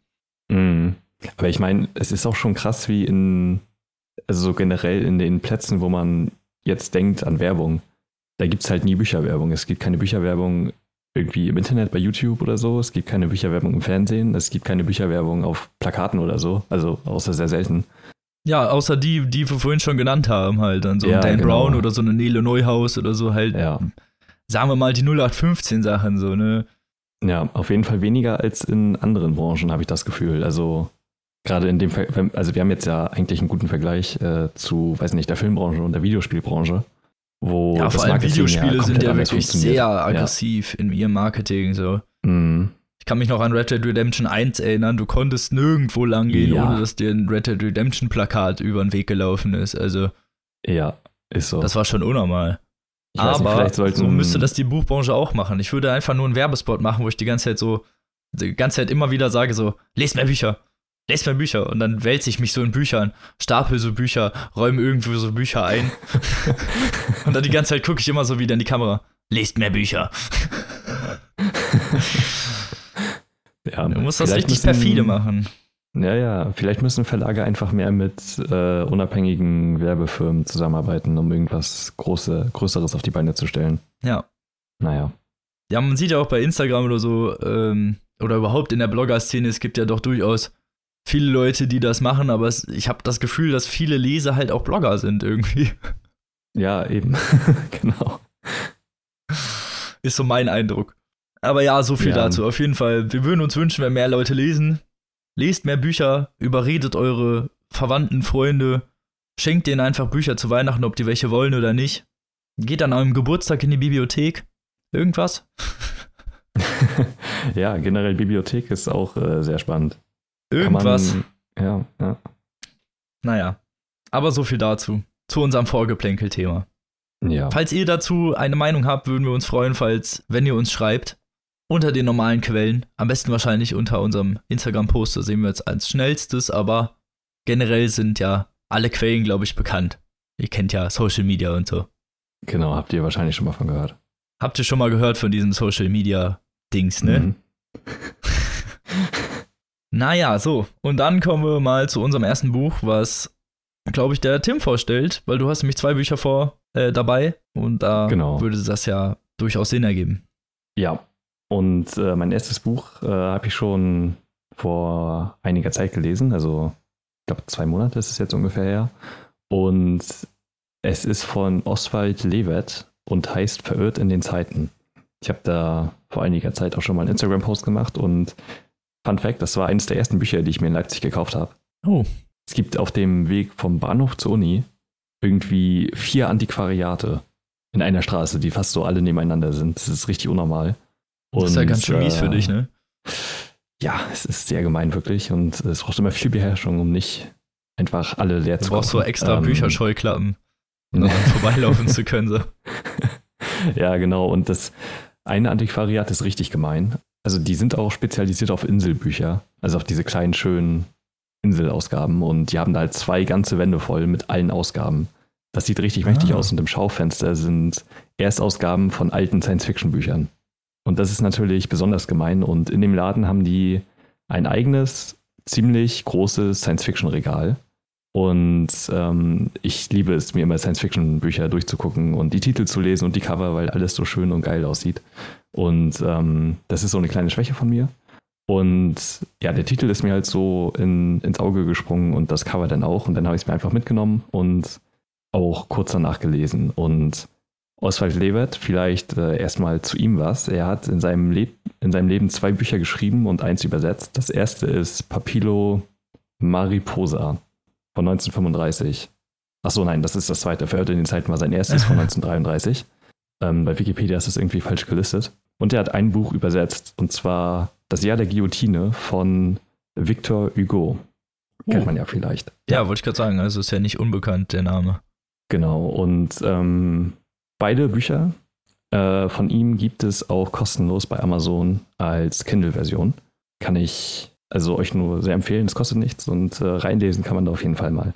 Speaker 2: Mhm. Aber ich meine, es ist auch schon krass, wie in, also so generell in den Plätzen, wo man jetzt denkt an Werbung. Da gibt es halt nie Bücherwerbung. Es gibt keine Bücherwerbung irgendwie im Internet bei YouTube oder so. Es gibt keine Bücherwerbung im Fernsehen. Es gibt keine Bücherwerbung auf Plakaten oder so. Also außer sehr selten.
Speaker 1: Ja, außer die, die wir vorhin schon genannt haben, halt. Dann so ja, Dan genau. Brown oder so eine Nele Neuhaus oder so halt.
Speaker 2: Ja.
Speaker 1: Sagen wir mal die 0815 Sachen, so, ne?
Speaker 2: Ja, auf jeden Fall weniger als in anderen Branchen, habe ich das Gefühl. Also gerade in dem Ver also wir haben jetzt ja eigentlich einen guten Vergleich äh, zu, weiß nicht, der Filmbranche und der Videospielbranche. Wo
Speaker 1: ja, vor allem Videospiele ja sind ja wirklich sehr aggressiv ja. in ihrem Marketing. So.
Speaker 2: Mhm.
Speaker 1: Ich kann mich noch an Red Dead Redemption 1 erinnern, du konntest nirgendwo lang gehen, ja. ohne dass dir ein Red Dead Redemption Plakat über den Weg gelaufen ist. Also.
Speaker 2: Ja, ist so.
Speaker 1: Das war schon unnormal. Aber nicht, so müsste das die Buchbranche auch machen. Ich würde einfach nur einen Werbespot machen, wo ich die ganze Zeit so, die ganze Zeit immer wieder sage so, lest mehr Bücher, lest mehr Bücher. Und dann wälze ich mich so in Büchern, stapel so Bücher, räume irgendwo so Bücher ein. [laughs] und dann die ganze Zeit gucke ich immer so wieder in die Kamera, lest mehr Bücher. [laughs]
Speaker 2: Ja,
Speaker 1: du musst das richtig müssen, perfide machen.
Speaker 2: Ja, ja, vielleicht müssen Verlage einfach mehr mit äh, unabhängigen Werbefirmen zusammenarbeiten, um irgendwas Große, Größeres auf die Beine zu stellen.
Speaker 1: Ja.
Speaker 2: Naja.
Speaker 1: Ja, man sieht ja auch bei Instagram oder so, ähm, oder überhaupt in der Blogger-Szene, es gibt ja doch durchaus viele Leute, die das machen, aber es, ich habe das Gefühl, dass viele Leser halt auch Blogger sind irgendwie.
Speaker 2: Ja, eben. [laughs] genau.
Speaker 1: Ist so mein Eindruck. Aber ja, so viel ja. dazu. Auf jeden Fall, wir würden uns wünschen, wenn mehr Leute lesen. Lest mehr Bücher, überredet eure Verwandten, Freunde, schenkt denen einfach Bücher zu Weihnachten, ob die welche wollen oder nicht. Geht an eurem Geburtstag in die Bibliothek. Irgendwas? [laughs]
Speaker 2: ja, generell Bibliothek ist auch äh, sehr spannend.
Speaker 1: Irgendwas. Man,
Speaker 2: ja, ja.
Speaker 1: Naja. Aber so viel dazu. Zu unserem Vorgeplänkel-Thema.
Speaker 2: Ja.
Speaker 1: Falls ihr dazu eine Meinung habt, würden wir uns freuen, falls, wenn ihr uns schreibt unter den normalen Quellen. Am besten wahrscheinlich unter unserem Instagram-Post, da sehen wir jetzt als schnellstes, aber generell sind ja alle Quellen, glaube ich, bekannt. Ihr kennt ja Social Media und so.
Speaker 2: Genau, habt ihr wahrscheinlich schon mal von gehört.
Speaker 1: Habt ihr schon mal gehört von diesem Social Media Dings, ne? Mhm. [laughs] naja, so. Und dann kommen wir mal zu unserem ersten Buch, was, glaube ich, der Tim vorstellt, weil du hast nämlich zwei Bücher vor äh, dabei und da genau. würde das ja durchaus Sinn ergeben.
Speaker 2: Ja, und äh, mein erstes Buch äh, habe ich schon vor einiger Zeit gelesen, also ich glaube zwei Monate ist es jetzt ungefähr her. Und es ist von Oswald Lewet und heißt Verirrt in den Zeiten. Ich habe da vor einiger Zeit auch schon mal einen Instagram-Post gemacht und Fun Fact, das war eines der ersten Bücher, die ich mir in Leipzig gekauft habe.
Speaker 1: Oh.
Speaker 2: Es gibt auf dem Weg vom Bahnhof zur Uni irgendwie vier Antiquariate in einer Straße, die fast so alle nebeneinander sind. Das ist richtig unnormal.
Speaker 1: Und, das ist ja ganz schön mies für dich, ne?
Speaker 2: Ja, es ist sehr gemein, wirklich. Und es braucht immer viel Beherrschung, um nicht einfach alle leer
Speaker 1: du
Speaker 2: zu
Speaker 1: Du brauchst so extra ähm, Bücherscheuklappen, um daran [laughs] vorbeilaufen zu können. So. [laughs]
Speaker 2: Ja, genau. Und das eine Antiquariat ist richtig gemein. Also die sind auch spezialisiert auf Inselbücher, also auf diese kleinen, schönen Inselausgaben. Und die haben da halt zwei ganze Wände voll mit allen Ausgaben. Das sieht richtig ah. mächtig aus. Und im Schaufenster sind Erstausgaben von alten Science-Fiction-Büchern. Und das ist natürlich besonders gemein. Und in dem Laden haben die ein eigenes, ziemlich großes Science-Fiction-Regal. Und ähm, ich liebe es, mir immer Science-Fiction-Bücher durchzugucken und die Titel zu lesen und die Cover, weil alles so schön und geil aussieht. Und ähm, das ist so eine kleine Schwäche von mir. Und ja, der Titel ist mir halt so in, ins Auge gesprungen und das Cover dann auch. Und dann habe ich es mir einfach mitgenommen und auch kurz danach gelesen. Und Oswald Levert, vielleicht äh, erstmal zu ihm was. Er hat in seinem, in seinem Leben zwei Bücher geschrieben und eins übersetzt. Das erste ist Papillo Mariposa von 1935. Achso, nein, das ist das zweite. Verhört in den Zeiten war sein erstes von [laughs] 1933. Ähm, bei Wikipedia ist das irgendwie falsch gelistet. Und er hat ein Buch übersetzt, und zwar Das Jahr der Guillotine von Victor Hugo. Kennt oh. man ja vielleicht.
Speaker 1: Ja, wollte ich gerade sagen, also ist ja nicht unbekannt, der Name.
Speaker 2: Genau, und ähm, beide Bücher äh, von ihm gibt es auch kostenlos bei Amazon als Kindle-Version. Kann ich also euch nur sehr empfehlen, es kostet nichts und äh, reinlesen kann man da auf jeden Fall mal.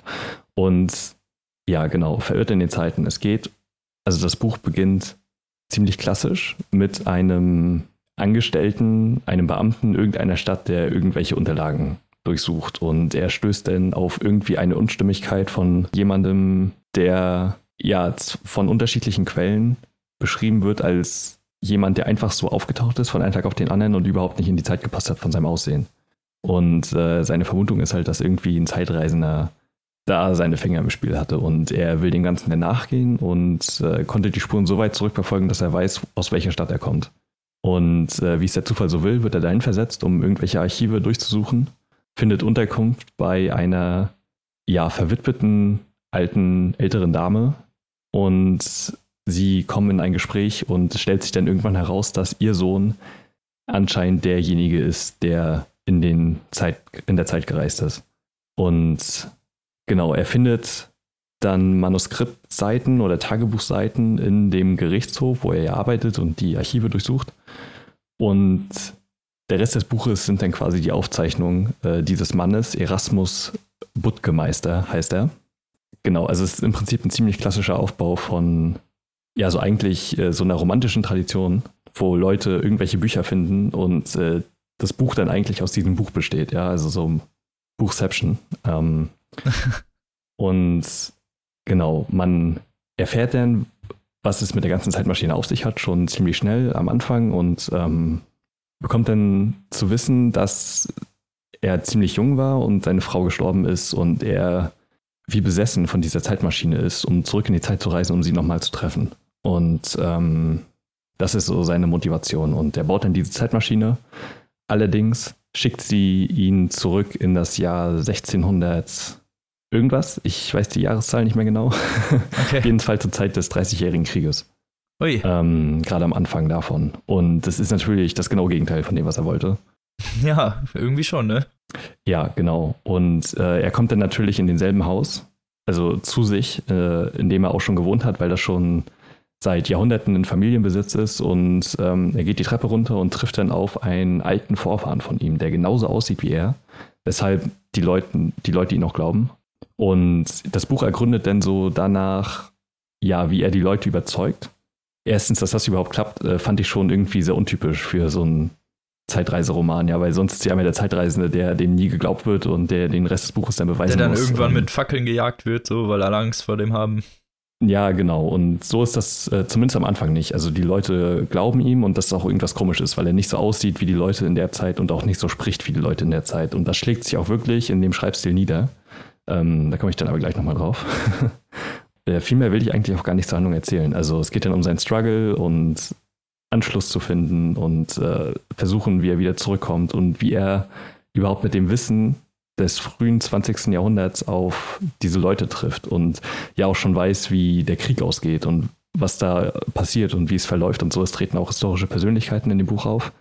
Speaker 2: Und ja, genau, verirrt in den Zeiten. Es geht, also das Buch beginnt ziemlich klassisch mit einem Angestellten, einem Beamten irgendeiner Stadt, der irgendwelche Unterlagen durchsucht. Und er stößt dann auf irgendwie eine Unstimmigkeit von jemandem, der ja von unterschiedlichen Quellen beschrieben wird als jemand, der einfach so aufgetaucht ist von einem Tag auf den anderen und überhaupt nicht in die Zeit gepasst hat von seinem Aussehen. Und äh, seine Vermutung ist halt, dass irgendwie ein Zeitreisender da seine Finger im Spiel hatte und er will dem Ganzen dann nachgehen und äh, konnte die Spuren so weit zurückverfolgen, dass er weiß, aus welcher Stadt er kommt. Und äh, wie es der Zufall so will, wird er dahin versetzt, um irgendwelche Archive durchzusuchen, findet Unterkunft bei einer ja verwitweten alten älteren Dame und sie kommen in ein Gespräch und es stellt sich dann irgendwann heraus, dass ihr Sohn anscheinend derjenige ist, der in, den Zeit, in der Zeit gereist ist. Und genau, er findet dann Manuskriptseiten oder Tagebuchseiten in dem Gerichtshof, wo er arbeitet und die Archive durchsucht. Und der Rest des Buches sind dann quasi die Aufzeichnungen äh, dieses Mannes, Erasmus Buttgemeister heißt er. Genau, also es ist im Prinzip ein ziemlich klassischer Aufbau von, ja, so eigentlich äh, so einer romantischen Tradition, wo Leute irgendwelche Bücher finden und äh, das Buch dann eigentlich aus diesem Buch besteht, ja, also so Buchception. Ähm, [laughs] und genau, man erfährt dann, was es mit der ganzen Zeitmaschine auf sich hat, schon ziemlich schnell am Anfang und ähm, bekommt dann zu wissen, dass er ziemlich jung war und seine Frau gestorben ist und er wie besessen von dieser Zeitmaschine ist, um zurück in die Zeit zu reisen, um sie nochmal zu treffen. Und ähm, das ist so seine Motivation. Und er baut dann diese Zeitmaschine Allerdings schickt sie ihn zurück in das Jahr 1600 irgendwas. Ich weiß die Jahreszahl nicht mehr genau. [laughs] Okay. Jedenfalls zur Zeit des 30-jährigen Krieges. Ui. Ähm, Gerade am Anfang davon. Und das ist natürlich das genaue Gegenteil von dem, was er wollte. [laughs]
Speaker 1: Ja, irgendwie schon, ne?
Speaker 2: Ja, genau. Und äh, er kommt dann natürlich in denselben Haus, also zu sich, äh, in dem er auch schon gewohnt hat, weil das schon seit Jahrhunderten in Familienbesitz ist und ähm, er geht die Treppe runter und trifft dann auf einen alten Vorfahren von ihm, der genauso aussieht wie er, weshalb die Leute, die Leute ihn auch glauben. Und das Buch ergründet dann so danach, ja, wie er die Leute überzeugt. Erstens, dass das überhaupt klappt, äh, fand ich schon irgendwie sehr untypisch für so einen Zeitreiseroman, ja, weil sonst ist ja immer der Zeitreisende, der dem nie geglaubt wird und der den Rest des Buches dann beweisen muss. Der dann
Speaker 1: muss. irgendwann ähm, mit Fackeln gejagt wird, so, weil alle Angst vor dem haben.
Speaker 2: Ja, genau. Und so ist das äh, zumindest am Anfang nicht. Also die Leute glauben ihm und das auch irgendwas komisch ist, weil er nicht so aussieht wie die Leute in der Zeit und auch nicht so spricht wie die Leute in der Zeit. Und das schlägt sich auch wirklich in dem Schreibstil nieder. Ähm, da komme ich dann aber gleich nochmal drauf. [laughs] äh, viel mehr will ich eigentlich auch gar nicht zur Handlung erzählen. Also es geht dann um seinen Struggle und Anschluss zu finden und äh, versuchen, wie er wieder zurückkommt und wie er überhaupt mit dem Wissen, des frühen 20. Jahrhunderts auf diese Leute trifft und ja auch schon weiß, wie der Krieg ausgeht und was da passiert und wie es verläuft und so. Es treten auch historische Persönlichkeiten in dem Buch auf.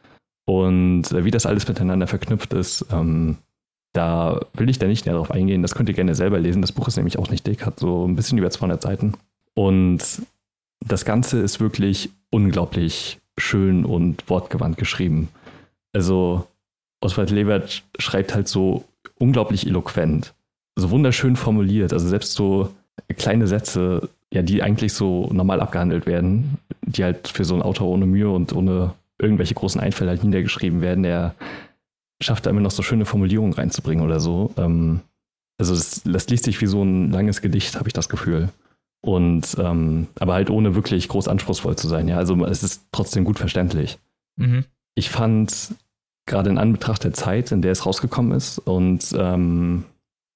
Speaker 2: Und äh, wie das alles miteinander verknüpft ist, ähm, da will ich da nicht näher drauf eingehen. Das könnt ihr gerne selber lesen. Das Buch ist nämlich auch nicht dick, hat so ein bisschen über 200 Seiten. Und das Ganze ist wirklich unglaublich schön und wortgewandt geschrieben. Also Oswald Levert schreibt halt so unglaublich eloquent. So wunderschön formuliert. Also selbst so kleine Sätze, ja, die eigentlich so normal abgehandelt werden, die halt für so einen Autor ohne Mühe und ohne irgendwelche großen Einfälle halt niedergeschrieben werden, der schafft da immer noch so schöne Formulierungen reinzubringen oder so. Ähm, Also das, das liest sich wie so ein langes Gedicht, habe ich das Gefühl. Und ähm, aber halt ohne wirklich groß anspruchsvoll zu sein. Ja, also es ist trotzdem gut verständlich. Mhm. Ich fand gerade in Anbetracht der Zeit, in der es rausgekommen ist und ähm,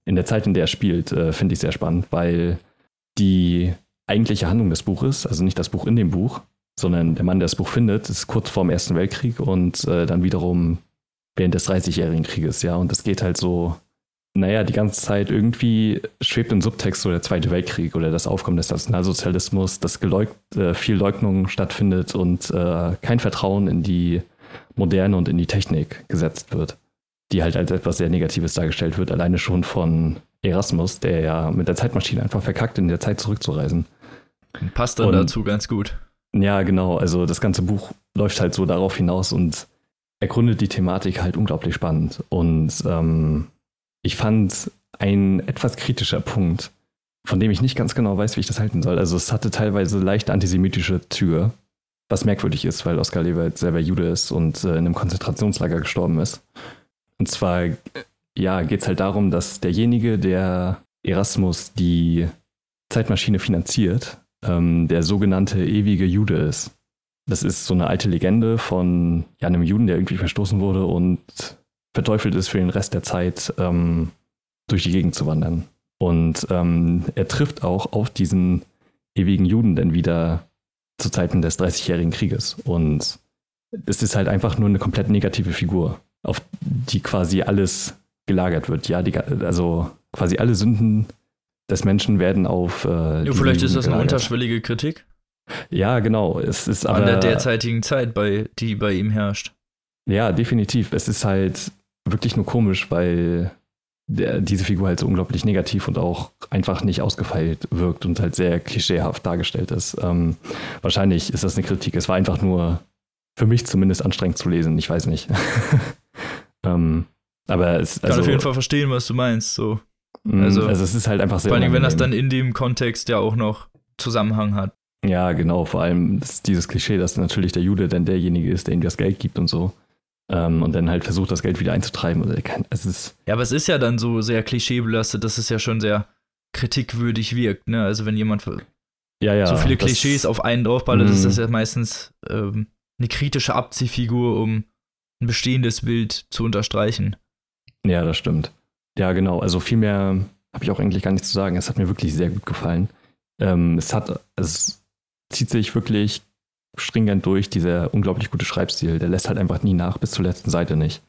Speaker 2: in der Zeit, in der er spielt, äh, finde ich sehr spannend, weil die eigentliche Handlung des Buches, also nicht das Buch in dem Buch, sondern der Mann, der das Buch findet, ist kurz vor dem Ersten Weltkrieg und äh, dann wiederum während des 30-jährigen Krieges, ja. Und das geht halt so, naja, die ganze Zeit irgendwie schwebt im Subtext so der Zweite Weltkrieg oder das Aufkommen des Nationalsozialismus, dass geleug äh, viel Leugnung stattfindet und äh, kein Vertrauen in die Moderne und in die Technik gesetzt wird, die halt als etwas sehr Negatives dargestellt wird, alleine schon von Erasmus, der ja mit der Zeitmaschine einfach verkackt, in der Zeit zurückzureisen.
Speaker 1: Passt dann und, dazu ganz gut.
Speaker 2: Ja, genau. Also das ganze Buch läuft halt so darauf hinaus und ergründet die Thematik halt unglaublich spannend. Und ähm, ich fand ein etwas kritischer Punkt, von dem ich nicht ganz genau weiß, wie ich das halten soll. Also es hatte teilweise leicht antisemitische Züge, was merkwürdig ist, weil Oskar Lewald selber Jude ist und äh, in einem Konzentrationslager gestorben ist. Und zwar, ja, geht es halt darum, dass derjenige, der Erasmus die Zeitmaschine finanziert, ähm, der sogenannte ewige Jude ist. Das ist so eine alte Legende von ja, einem Juden, der irgendwie verstoßen wurde und verteufelt ist für den Rest der Zeit, ähm, durch die Gegend zu wandern. Und ähm, er trifft auch auf diesen ewigen Juden dann wieder zu Zeiten des Dreißigjährigen Krieges. Und es ist halt einfach nur eine komplett negative Figur, auf die quasi alles gelagert wird. Ja, die, also quasi alle Sünden des Menschen werden auf. Äh,
Speaker 1: ja, vielleicht ist das eine unterschwellige Kritik.
Speaker 2: Ja, genau. Es ist aber,
Speaker 1: An der derzeitigen Zeit, bei, die bei ihm herrscht.
Speaker 2: Ja, definitiv. Es ist halt wirklich nur komisch, weil der, diese Figur halt so unglaublich negativ und auch einfach nicht ausgefeilt wirkt und halt sehr klischeehaft dargestellt ist. Ähm, wahrscheinlich ist das eine Kritik. Es war einfach nur für mich zumindest anstrengend zu lesen. Ich weiß nicht. [laughs] ähm, aber es
Speaker 1: ich kann
Speaker 2: also,
Speaker 1: auf jeden Fall verstehen, was du meinst. So.
Speaker 2: Mm, also, also es ist halt einfach sehr.
Speaker 1: Vor allem, wenn das dann in dem Kontext ja auch noch Zusammenhang hat.
Speaker 2: Ja, genau. Vor allem dieses Klischee, dass natürlich der Jude dann derjenige ist, der ihm das Geld gibt und so. Ähm, und dann halt versucht, das Geld wieder einzutreiben. Also, es ist
Speaker 1: ja, aber es ist ja dann so sehr klischeebelastet, dass es ja schon sehr kritikwürdig wirkt. Ne? Also, wenn jemand
Speaker 2: ja, ja,
Speaker 1: so viele Klischees auf einen draufballert, ist das ja meistens ähm, eine kritische Abziehfigur, um ein bestehendes Bild zu unterstreichen.
Speaker 2: Ja, das stimmt. Ja, genau. Also viel mehr habe ich auch eigentlich gar nichts zu sagen. Es hat mir wirklich sehr gut gefallen. Ähm, es hat, es zieht sich wirklich stringent durch, dieser unglaublich gute Schreibstil. Der lässt halt einfach nie nach, bis zur letzten Seite nicht.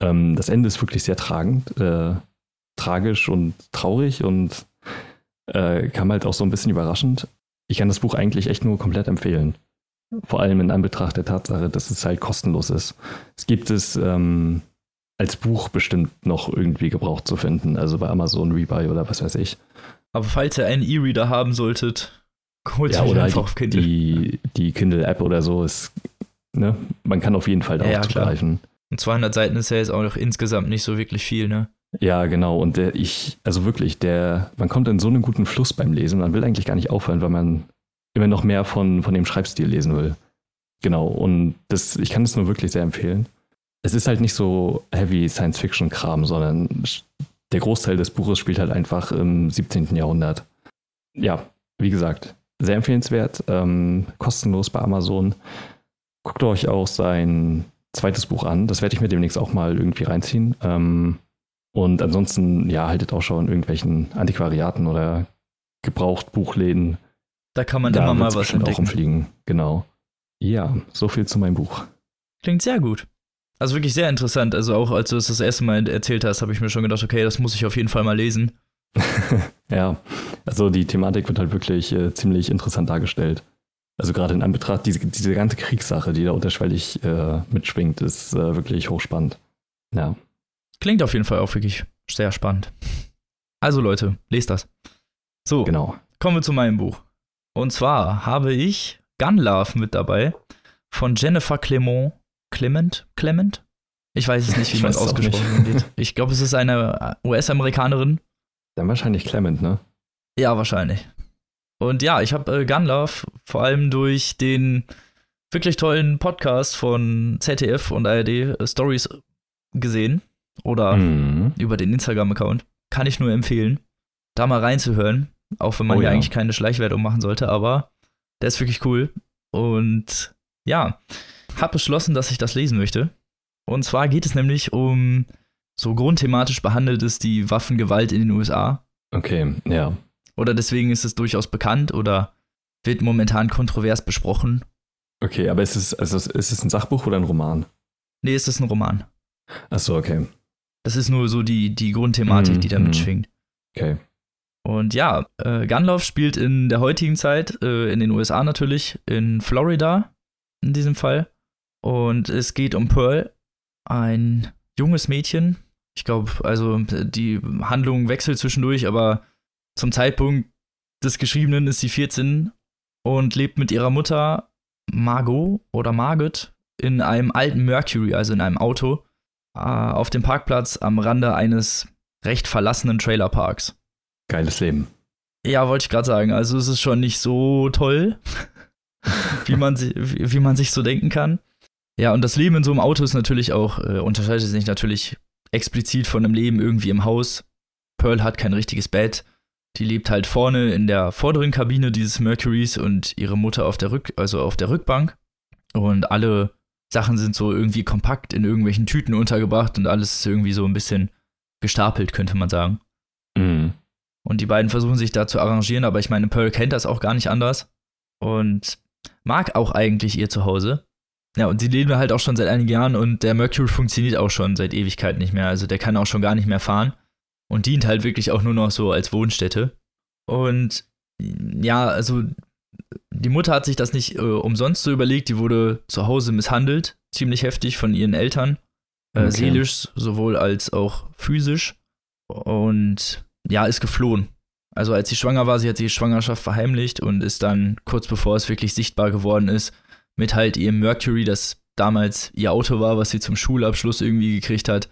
Speaker 2: Ähm, das Ende ist wirklich sehr tragend, äh, tragisch und traurig und äh, kam halt auch so ein bisschen überraschend. Ich kann das Buch eigentlich echt nur komplett empfehlen. Vor allem in Anbetracht der Tatsache, dass es halt kostenlos ist. Es gibt es ähm, als Buch bestimmt noch irgendwie gebraucht zu finden. Also bei Amazon Rebuy oder was weiß ich.
Speaker 1: Aber falls ihr einen E-Reader haben solltet, holt ja,
Speaker 2: oder einfach auf Kindle. Die, die Kindle-App oder so ist, ne? Man kann auf jeden Fall darauf ja, zugreifen.
Speaker 1: Und 200 Seiten ist ja jetzt auch noch insgesamt nicht so wirklich viel, ne?
Speaker 2: Ja, genau. Und der, ich, also wirklich, der, man kommt in so einen guten Fluss beim Lesen. Man will eigentlich gar nicht aufhören, weil man immer noch mehr von, von dem Schreibstil lesen will. Genau. Und das, ich kann das nur wirklich sehr empfehlen es ist halt nicht so heavy Science-Fiction-Kram, sondern der Großteil des Buches spielt halt einfach im 17. Jahrhundert. Ja, wie gesagt, sehr empfehlenswert, ähm, kostenlos bei Amazon. Guckt euch auch sein zweites Buch an. Das werde ich mir demnächst auch mal irgendwie reinziehen. Ähm, und ansonsten, ja, haltet auch schon irgendwelchen Antiquariaten oder Gebrauchtbuchläden.
Speaker 1: Da kann man da immer mal was entdecken.
Speaker 2: auch umfliegen, genau. Ja, so viel zu meinem Buch.
Speaker 1: Klingt sehr gut. Also wirklich sehr interessant. Also auch als du es das erste Mal erzählt hast, habe ich mir schon gedacht, okay, das muss ich auf jeden Fall mal lesen. [laughs]
Speaker 2: ja, also die Thematik wird halt wirklich äh, ziemlich interessant dargestellt. Also gerade in Anbetracht, diese, diese ganze Kriegssache, die da unterschwellig äh, mitschwingt, ist äh, wirklich hochspannend. Ja.
Speaker 1: Klingt auf jeden Fall auch wirklich sehr spannend. Also Leute, lest das. So,
Speaker 2: genau.
Speaker 1: kommen wir zu meinem Buch. Und zwar habe ich Gun Love mit dabei von Jennifer Clement Clement? Clement? Ich weiß es nicht, wie man es ausgesprochen wird. Ich glaube, es ist eine US-Amerikanerin.
Speaker 2: Dann wahrscheinlich Clement, ne?
Speaker 1: Ja, wahrscheinlich. Und ja, ich habe äh, Gunlove vor allem durch den wirklich tollen Podcast von ZDF und ARD äh, Stories gesehen oder mhm. über den Instagram-Account. kann ich nur empfehlen, da mal reinzuhören. Auch wenn man
Speaker 2: Oh
Speaker 1: ja eigentlich keine Schleichwerbung machen sollte, aber der ist wirklich cool. Und ja, habe beschlossen, dass ich das lesen möchte. Und zwar geht es nämlich um, so grundthematisch behandelt ist die Waffengewalt in den USA.
Speaker 2: Okay, ja.
Speaker 1: Oder deswegen ist es durchaus bekannt oder wird momentan kontrovers besprochen.
Speaker 2: Okay, aber ist es, also ist es ein Sachbuch oder ein Roman?
Speaker 1: Nee, es ist ein Roman.
Speaker 2: Achso, okay.
Speaker 1: Das ist nur so die, die Grundthematik,
Speaker 2: Mhm,
Speaker 1: die da
Speaker 2: mhm.
Speaker 1: mitschwingt.
Speaker 2: Okay.
Speaker 1: Und ja, äh, Gunlove spielt in der heutigen Zeit, äh, in den USA natürlich, in Florida in diesem Fall. Und es geht um Pearl, ein junges Mädchen. Ich glaube, also die Handlung wechselt zwischendurch, aber zum Zeitpunkt des Geschriebenen ist sie 14 und lebt mit ihrer Mutter Margot oder Margot in einem alten Mercury, also in einem Auto, äh, auf dem Parkplatz am Rande eines recht verlassenen Trailerparks.
Speaker 2: Geiles Leben.
Speaker 1: Ja, wollte ich gerade sagen. Also es ist schon nicht so toll, [laughs] wie, man, wie man sich so denken kann. Ja, und das Leben in so einem Auto ist natürlich auch, äh, unterscheidet sich natürlich explizit von einem Leben irgendwie im Haus. Pearl hat kein richtiges Bett. Die lebt halt vorne in der vorderen Kabine dieses Mercurys und ihre Mutter auf der Rück, also auf der Rückbank. Und alle Sachen sind so irgendwie kompakt in irgendwelchen Tüten untergebracht und alles ist irgendwie so ein bisschen gestapelt, könnte man sagen.
Speaker 2: Mhm.
Speaker 1: Und die beiden versuchen sich da zu arrangieren, aber ich meine, Pearl kennt das auch gar nicht anders und mag auch eigentlich ihr Zuhause. Ja, und sie leben halt auch schon seit einigen Jahren und der Mercury funktioniert auch schon seit Ewigkeit nicht mehr. Also der kann auch schon gar nicht mehr fahren und dient halt wirklich auch nur noch so als Wohnstätte. Und ja, also die Mutter hat sich das nicht äh, umsonst so überlegt. Die wurde zu Hause misshandelt, ziemlich heftig von ihren Eltern. Äh,
Speaker 2: Okay.
Speaker 1: Seelisch sowohl als auch physisch. Und ja, ist geflohen. Also als sie schwanger war, sie hat die Schwangerschaft verheimlicht und ist dann kurz bevor es wirklich sichtbar geworden ist, mit halt ihrem Mercury, das damals ihr Auto war, was sie zum Schulabschluss irgendwie gekriegt hat,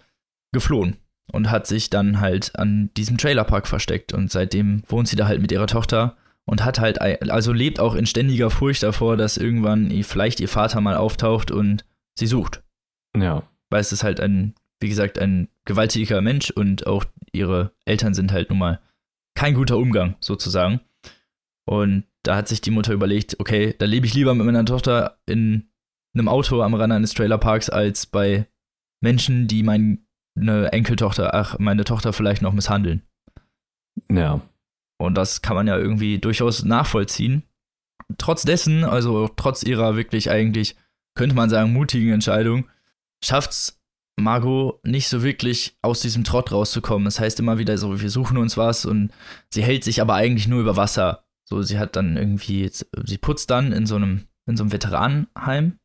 Speaker 1: geflohen und hat sich dann halt an diesem Trailerpark versteckt und seitdem wohnt sie da halt mit ihrer Tochter und hat halt also lebt auch in ständiger Furcht davor, dass irgendwann vielleicht ihr Vater mal auftaucht und sie sucht
Speaker 2: Ja.
Speaker 1: weil es ist halt ein, wie gesagt, ein gewaltiger Mensch und auch ihre Eltern sind halt nun mal kein guter Umgang, sozusagen. Und da hat sich die Mutter überlegt, okay, da lebe ich lieber mit meiner Tochter in einem Auto am Rand eines Trailerparks als bei Menschen, die meine Enkeltochter, ach, meine Tochter vielleicht noch misshandeln.
Speaker 2: Ja.
Speaker 1: Und das kann man ja irgendwie durchaus nachvollziehen. Trotz dessen, also trotz ihrer wirklich eigentlich, könnte man sagen, mutigen Entscheidung, schafft's Margot nicht so wirklich aus diesem Trott rauszukommen. Das heißt immer wieder so, wir suchen uns was und sie hält sich aber eigentlich nur über Wasser. So, sie hat dann irgendwie, sie putzt dann in so einem, in so einem Veteranenheim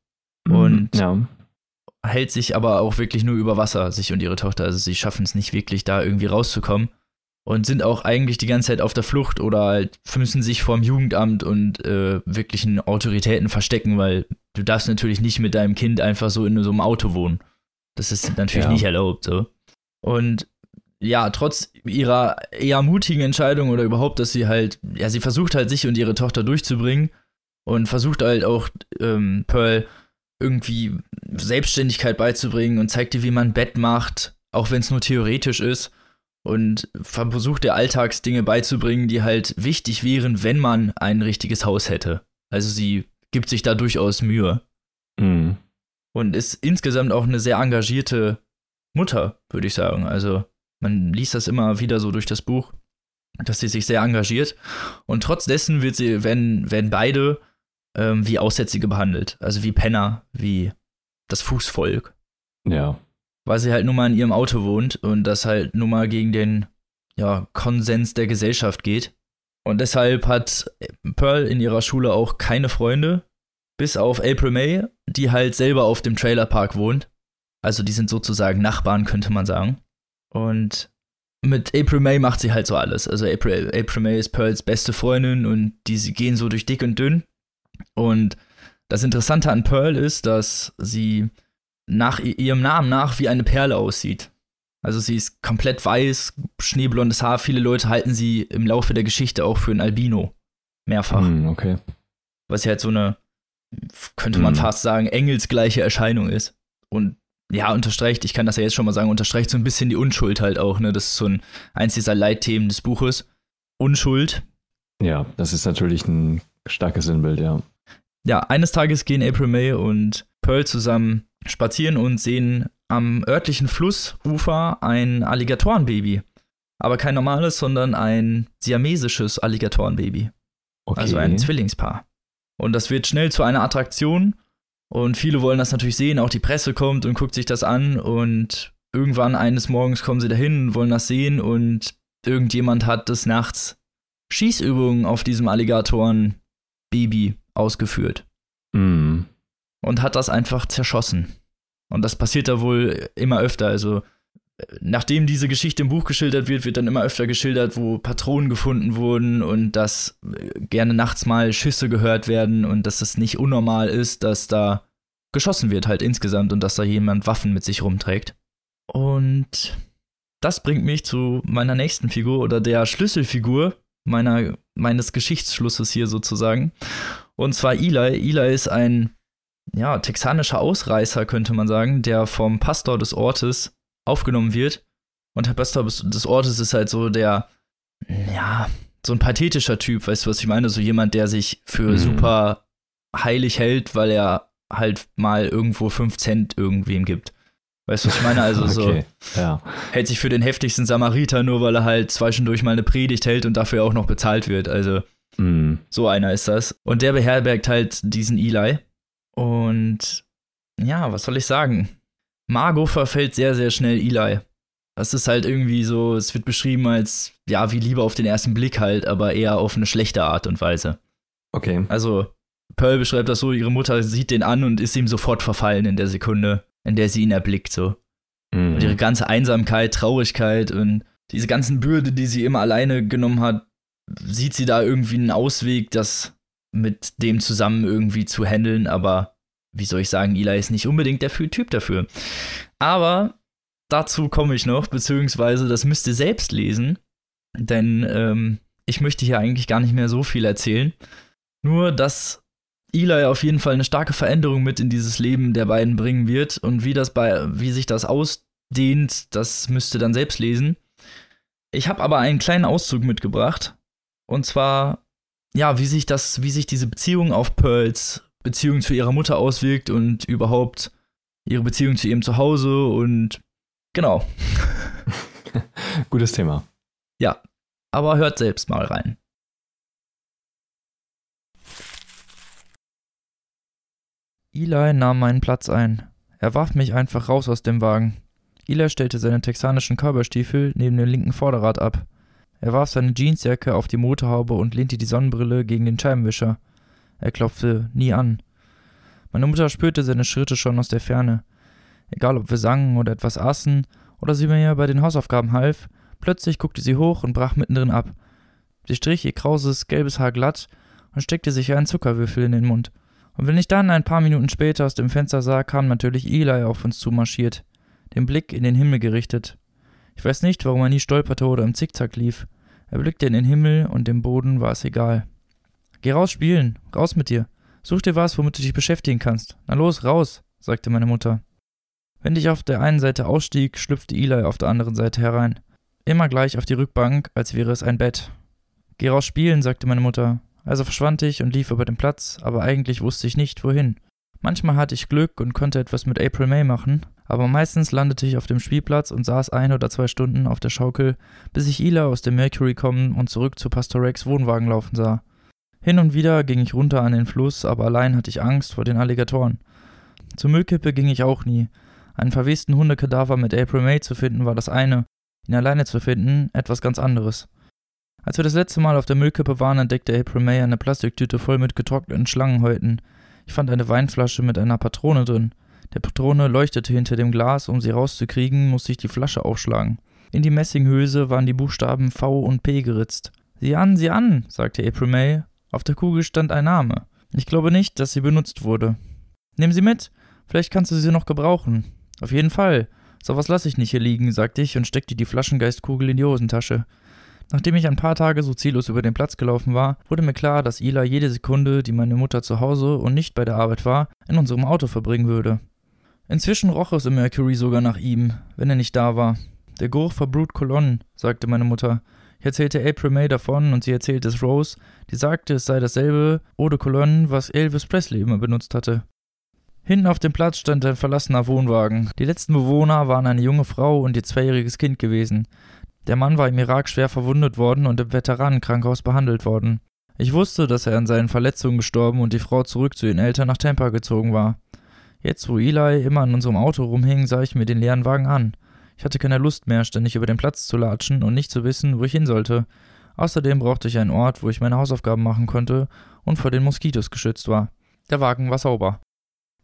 Speaker 1: Und-
Speaker 2: Mhm. ja.
Speaker 1: Hält sich aber auch wirklich nur über Wasser, sich und ihre Tochter. Also sie schaffen es nicht wirklich, da irgendwie rauszukommen. Und sind auch eigentlich die ganze Zeit auf der Flucht oder halt müssen sich vorm Jugendamt und äh, wirklichen Autoritäten verstecken, weil du darfst natürlich nicht mit deinem Kind einfach so in so einem Auto wohnen. Das ist natürlich
Speaker 2: Ja.
Speaker 1: nicht erlaubt, so. Und ja, trotz ihrer eher mutigen Entscheidung oder überhaupt, dass sie halt, ja, sie versucht halt sich und ihre Tochter durchzubringen und versucht halt auch ähm, Pearl irgendwie Selbstständigkeit beizubringen und zeigt ihr, wie man Bett macht, auch wenn es nur theoretisch ist. Und versucht ihr Alltagsdinge beizubringen, die halt wichtig wären, wenn man ein richtiges Haus hätte. Also sie gibt sich da durchaus Mühe
Speaker 2: Mhm.
Speaker 1: und ist insgesamt auch eine sehr engagierte Mutter, würde ich sagen. Also man liest das immer wieder so durch das Buch, dass sie sich sehr engagiert. Und trotz dessen wird sie, werden, werden beide ähm, wie Aussätzige behandelt. Also wie Penner, wie das Fußvolk.
Speaker 2: Ja.
Speaker 1: Weil sie halt nun mal in ihrem Auto wohnt und das halt nun mal gegen den ja, Konsens der Gesellschaft geht. Und deshalb hat Pearl in ihrer Schule auch keine Freunde, bis auf April May, die halt selber auf dem Trailerpark wohnt. Also die sind sozusagen Nachbarn, könnte man sagen. Und mit April May macht sie halt so alles. Also April, April May ist Pearls beste Freundin und die gehen so durch dick und dünn. Und das Interessante an Pearl ist, dass sie nach ihrem Namen nach wie eine Perle aussieht. Also sie ist komplett weiß, schneeblondes Haar. Viele Leute halten sie im Laufe der Geschichte auch für ein Albino. Mehrfach.
Speaker 2: Mhm, okay.
Speaker 1: Was ja halt so eine, könnte man
Speaker 2: Mhm.
Speaker 1: fast sagen, engelsgleiche Erscheinung ist. Und ja, unterstreicht, ich kann das ja jetzt schon mal sagen, unterstreicht so ein bisschen die Unschuld halt auch, ne? Das ist so ein eins dieser Leitthemen des Buches. Unschuld.
Speaker 2: Ja, das ist natürlich ein starkes Sinnbild, ja.
Speaker 1: Ja, eines Tages gehen April May und Pearl zusammen spazieren und sehen am örtlichen Flussufer ein Alligatorenbaby. Aber kein normales, sondern ein siamesisches Alligatorenbaby. Okay. Also ein Zwillingspaar. Und das wird schnell zu einer Attraktion. Und viele wollen das natürlich sehen. Auch die Presse kommt und guckt sich das an. Und irgendwann eines Morgens kommen sie dahin und wollen das sehen. Und irgendjemand hat des Nachts Schießübungen auf diesem Alligatorenbaby ausgeführt.
Speaker 2: Mm.
Speaker 1: Und hat das einfach zerschossen. Und das passiert da wohl immer öfter. Also, nachdem diese Geschichte im Buch geschildert wird, wird dann immer öfter geschildert, wo Patronen gefunden wurden und dass gerne nachts mal Schüsse gehört werden und dass es nicht unnormal ist, dass da geschossen wird halt insgesamt und dass da jemand Waffen mit sich rumträgt. Und das bringt mich zu meiner nächsten Figur oder der Schlüsselfigur meiner, meines Geschichtsschlusses hier sozusagen. Und zwar Eli. Eli ist ein ja, texanischer Ausreißer, könnte man sagen, der vom Pastor des Ortes aufgenommen wird. Und der Pastor des Ortes ist halt so der, ja, so ein pathetischer Typ, weißt du, was ich meine? So jemand, der sich für mhm. super heilig hält, weil er halt mal irgendwo 5 Cent irgendwem gibt. Weißt du, was ich meine? Also okay. so
Speaker 2: ja.
Speaker 1: hält sich für den heftigsten Samariter, nur weil er halt zwischendurch mal eine Predigt hält und dafür auch noch bezahlt wird. Also
Speaker 2: mhm.
Speaker 1: so einer ist das. Und der beherbergt halt diesen Eli. Und ja, was soll ich sagen? Margot verfällt sehr, sehr schnell Eli. Das ist halt irgendwie so, es wird beschrieben als, ja, wie Liebe auf den ersten Blick halt, aber eher auf eine schlechte Art und Weise.
Speaker 2: Okay.
Speaker 1: Also, Pearl beschreibt das so, ihre Mutter sieht den an und ist ihm sofort verfallen in der Sekunde, in der sie ihn erblickt, so. Mhm. Und ihre ganze Einsamkeit, Traurigkeit und diese ganzen Bürde, die sie immer alleine genommen hat, sieht sie da irgendwie einen Ausweg, das mit dem zusammen irgendwie zu handeln, aber wie soll ich sagen, Eli ist nicht unbedingt der Typ dafür. Aber dazu komme ich noch, beziehungsweise das müsst ihr selbst lesen, denn ähm, ich möchte hier eigentlich gar nicht mehr so viel erzählen. Nur, dass Eli auf jeden Fall eine starke Veränderung mit in dieses Leben der beiden bringen wird und wie das bei, wie sich das ausdehnt, das müsst ihr dann selbst lesen. Ich habe aber einen kleinen Auszug mitgebracht. Und zwar, ja, wie sich das, wie sich diese Beziehung auf Pearls Beziehung zu ihrer Mutter auswirkt und überhaupt ihre Beziehung zu ihrem Zuhause und genau. [laughs]
Speaker 2: Gutes Thema.
Speaker 1: Ja, aber hört selbst mal rein. Eli nahm meinen Platz ein. Er warf mich einfach raus aus dem Wagen. Eli stellte seine texanischen Körperstiefel neben dem linken Vorderrad ab. Er warf seine Jeansjacke auf die Motorhaube und lehnte die Sonnenbrille gegen den Scheibenwischer. Er klopfte nie an. Meine Mutter spürte seine Schritte schon aus der Ferne. Egal, ob wir sangen oder etwas aßen oder sie mir bei den Hausaufgaben half, plötzlich guckte sie hoch und brach mittendrin ab. Sie strich ihr krauses, gelbes Haar glatt und steckte sich einen Zuckerwürfel in den Mund. Und wenn ich dann ein paar Minuten später aus dem Fenster sah, kam natürlich Eli auf uns zumarschiert, den Blick in den Himmel gerichtet. Ich weiß nicht, warum er nie stolperte oder im Zickzack lief. Er blickte in den Himmel und dem Boden war es egal. Geh raus spielen, raus mit dir. Such dir was, womit du dich beschäftigen kannst. Na los, raus, sagte meine Mutter. Wenn ich auf der einen Seite ausstieg, schlüpfte Eli auf der anderen Seite herein. Immer gleich auf die Rückbank, als wäre es ein Bett. Geh raus spielen, sagte meine Mutter. Also verschwand ich und lief über den Platz, aber eigentlich wusste ich nicht, wohin. Manchmal hatte ich Glück und konnte etwas mit April May machen, aber meistens landete ich auf dem Spielplatz und saß ein oder zwei Stunden auf der Schaukel, bis ich Ila aus dem Mercury kommen und zurück zu Pastor Rex Wohnwagen laufen sah. Hin und wieder ging ich runter an den Fluss, aber allein hatte ich Angst vor den Alligatoren. Zur Müllkippe ging ich auch nie. Einen verwesten Hundekadaver mit April May zu finden war das eine, ihn alleine zu finden etwas ganz anderes. Als wir das letzte Mal auf der Müllkippe waren, entdeckte April May eine Plastiktüte voll mit getrockneten Schlangenhäuten. Ich fand eine Weinflasche mit einer Patrone drin. Der Patrone leuchtete hinter dem Glas, um sie rauszukriegen, musste ich die Flasche aufschlagen. In die Messinghülse waren die Buchstaben V und P geritzt. Sieh an, sieh an, sagte April May auf der Kugel stand ein Name. Ich glaube nicht, dass sie benutzt wurde. Nimm sie mit. Vielleicht kannst du sie noch gebrauchen. Auf jeden Fall. So was lasse ich nicht hier liegen, sagte ich und steckte die Flaschengeistkugel in die Hosentasche. Nachdem ich ein paar Tage so ziellos über den Platz gelaufen war, wurde mir klar, dass Ila jede Sekunde, die meine Mutter zu Hause und nicht bei der Arbeit war, in unserem Auto verbringen würde. Inzwischen roch es im Mercury sogar nach ihm, wenn er nicht da war. Der Geruch verbrut Kolonnen, sagte meine Mutter. Ich erzählte April May davon und sie erzählte es Rose, die sagte, es sei dasselbe Eau de Cologne, was Elvis Presley immer benutzt hatte. Hinten auf dem Platz stand ein verlassener Wohnwagen. Die letzten Bewohner waren eine junge Frau und ihr zweijähriges Kind gewesen. Der Mann war im Irak schwer verwundet worden und im Veteranenkrankenhaus behandelt worden. Ich wusste, dass er an seinen Verletzungen gestorben und die Frau zurück zu ihren Eltern nach Tampa gezogen war. Jetzt, wo Eli immer an unserem Auto rumhing, sah ich mir den leeren Wagen an. Ich hatte keine Lust mehr, ständig über den Platz zu latschen und nicht zu wissen, wo ich hin sollte. Außerdem brauchte ich einen Ort, wo ich meine Hausaufgaben machen konnte und vor den Moskitos geschützt war. Der Wagen war sauber.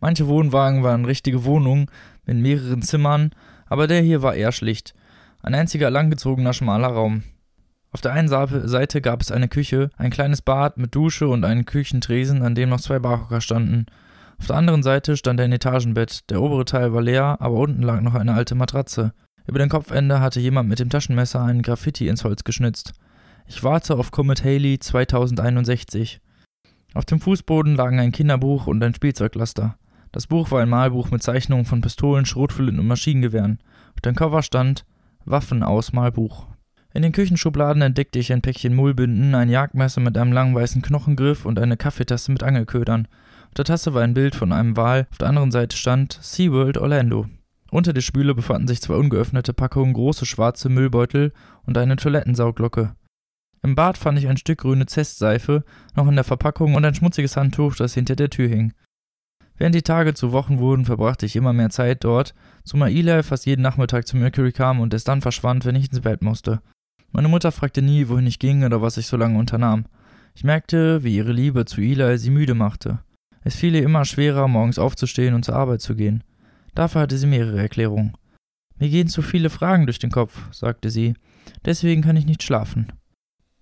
Speaker 1: Manche Wohnwagen waren richtige Wohnungen mit mehreren Zimmern, aber der hier war eher schlicht. Ein einziger langgezogener schmaler Raum. Auf der einen Seite gab es eine Küche, ein kleines Bad mit Dusche und einen Küchentresen, an dem noch zwei Barhocker standen. Auf der anderen Seite stand ein Etagenbett. Der obere Teil war leer, aber unten lag noch eine alte Matratze. Über dem Kopfende hatte jemand mit dem Taschenmesser einen Graffiti ins Holz geschnitzt. Ich warte auf Comet Haley 2061. Auf dem Fußboden lagen ein Kinderbuch und ein Spielzeuglaster. Das Buch war ein Malbuch mit Zeichnungen von Pistolen, Schrotflinten und Maschinengewehren. Auf dem Cover stand Waffen aus Malbuch. In den Küchenschubladen entdeckte ich ein Päckchen Mullbinden, ein Jagdmesser mit einem langen weißen Knochengriff und eine Kaffeetasse mit Angelködern. Auf der Tasse war ein Bild von einem Wal, auf der anderen Seite stand SeaWorld Orlando. Unter der Spüle befanden sich zwei ungeöffnete Packungen große schwarze Müllbeutel und eine Toilettensaugglocke. Im Bad fand ich ein Stück grüne Zestseife, noch in der Verpackung und ein schmutziges Handtuch, das hinter der Tür hing. Während die Tage zu Wochen wurden, verbrachte ich immer mehr Zeit dort, zumal Eli fast jeden Nachmittag zu Mercury kam und es dann verschwand, wenn ich ins Bett musste. Meine Mutter fragte nie, wohin ich ging oder was ich so lange unternahm. Ich merkte, wie ihre Liebe zu Eli sie müde machte. Es fiel ihr immer schwerer, morgens aufzustehen und zur Arbeit zu gehen. Dafür hatte sie mehrere Erklärungen. Mir gehen zu viele Fragen durch den Kopf, sagte sie. Deswegen kann ich nicht schlafen.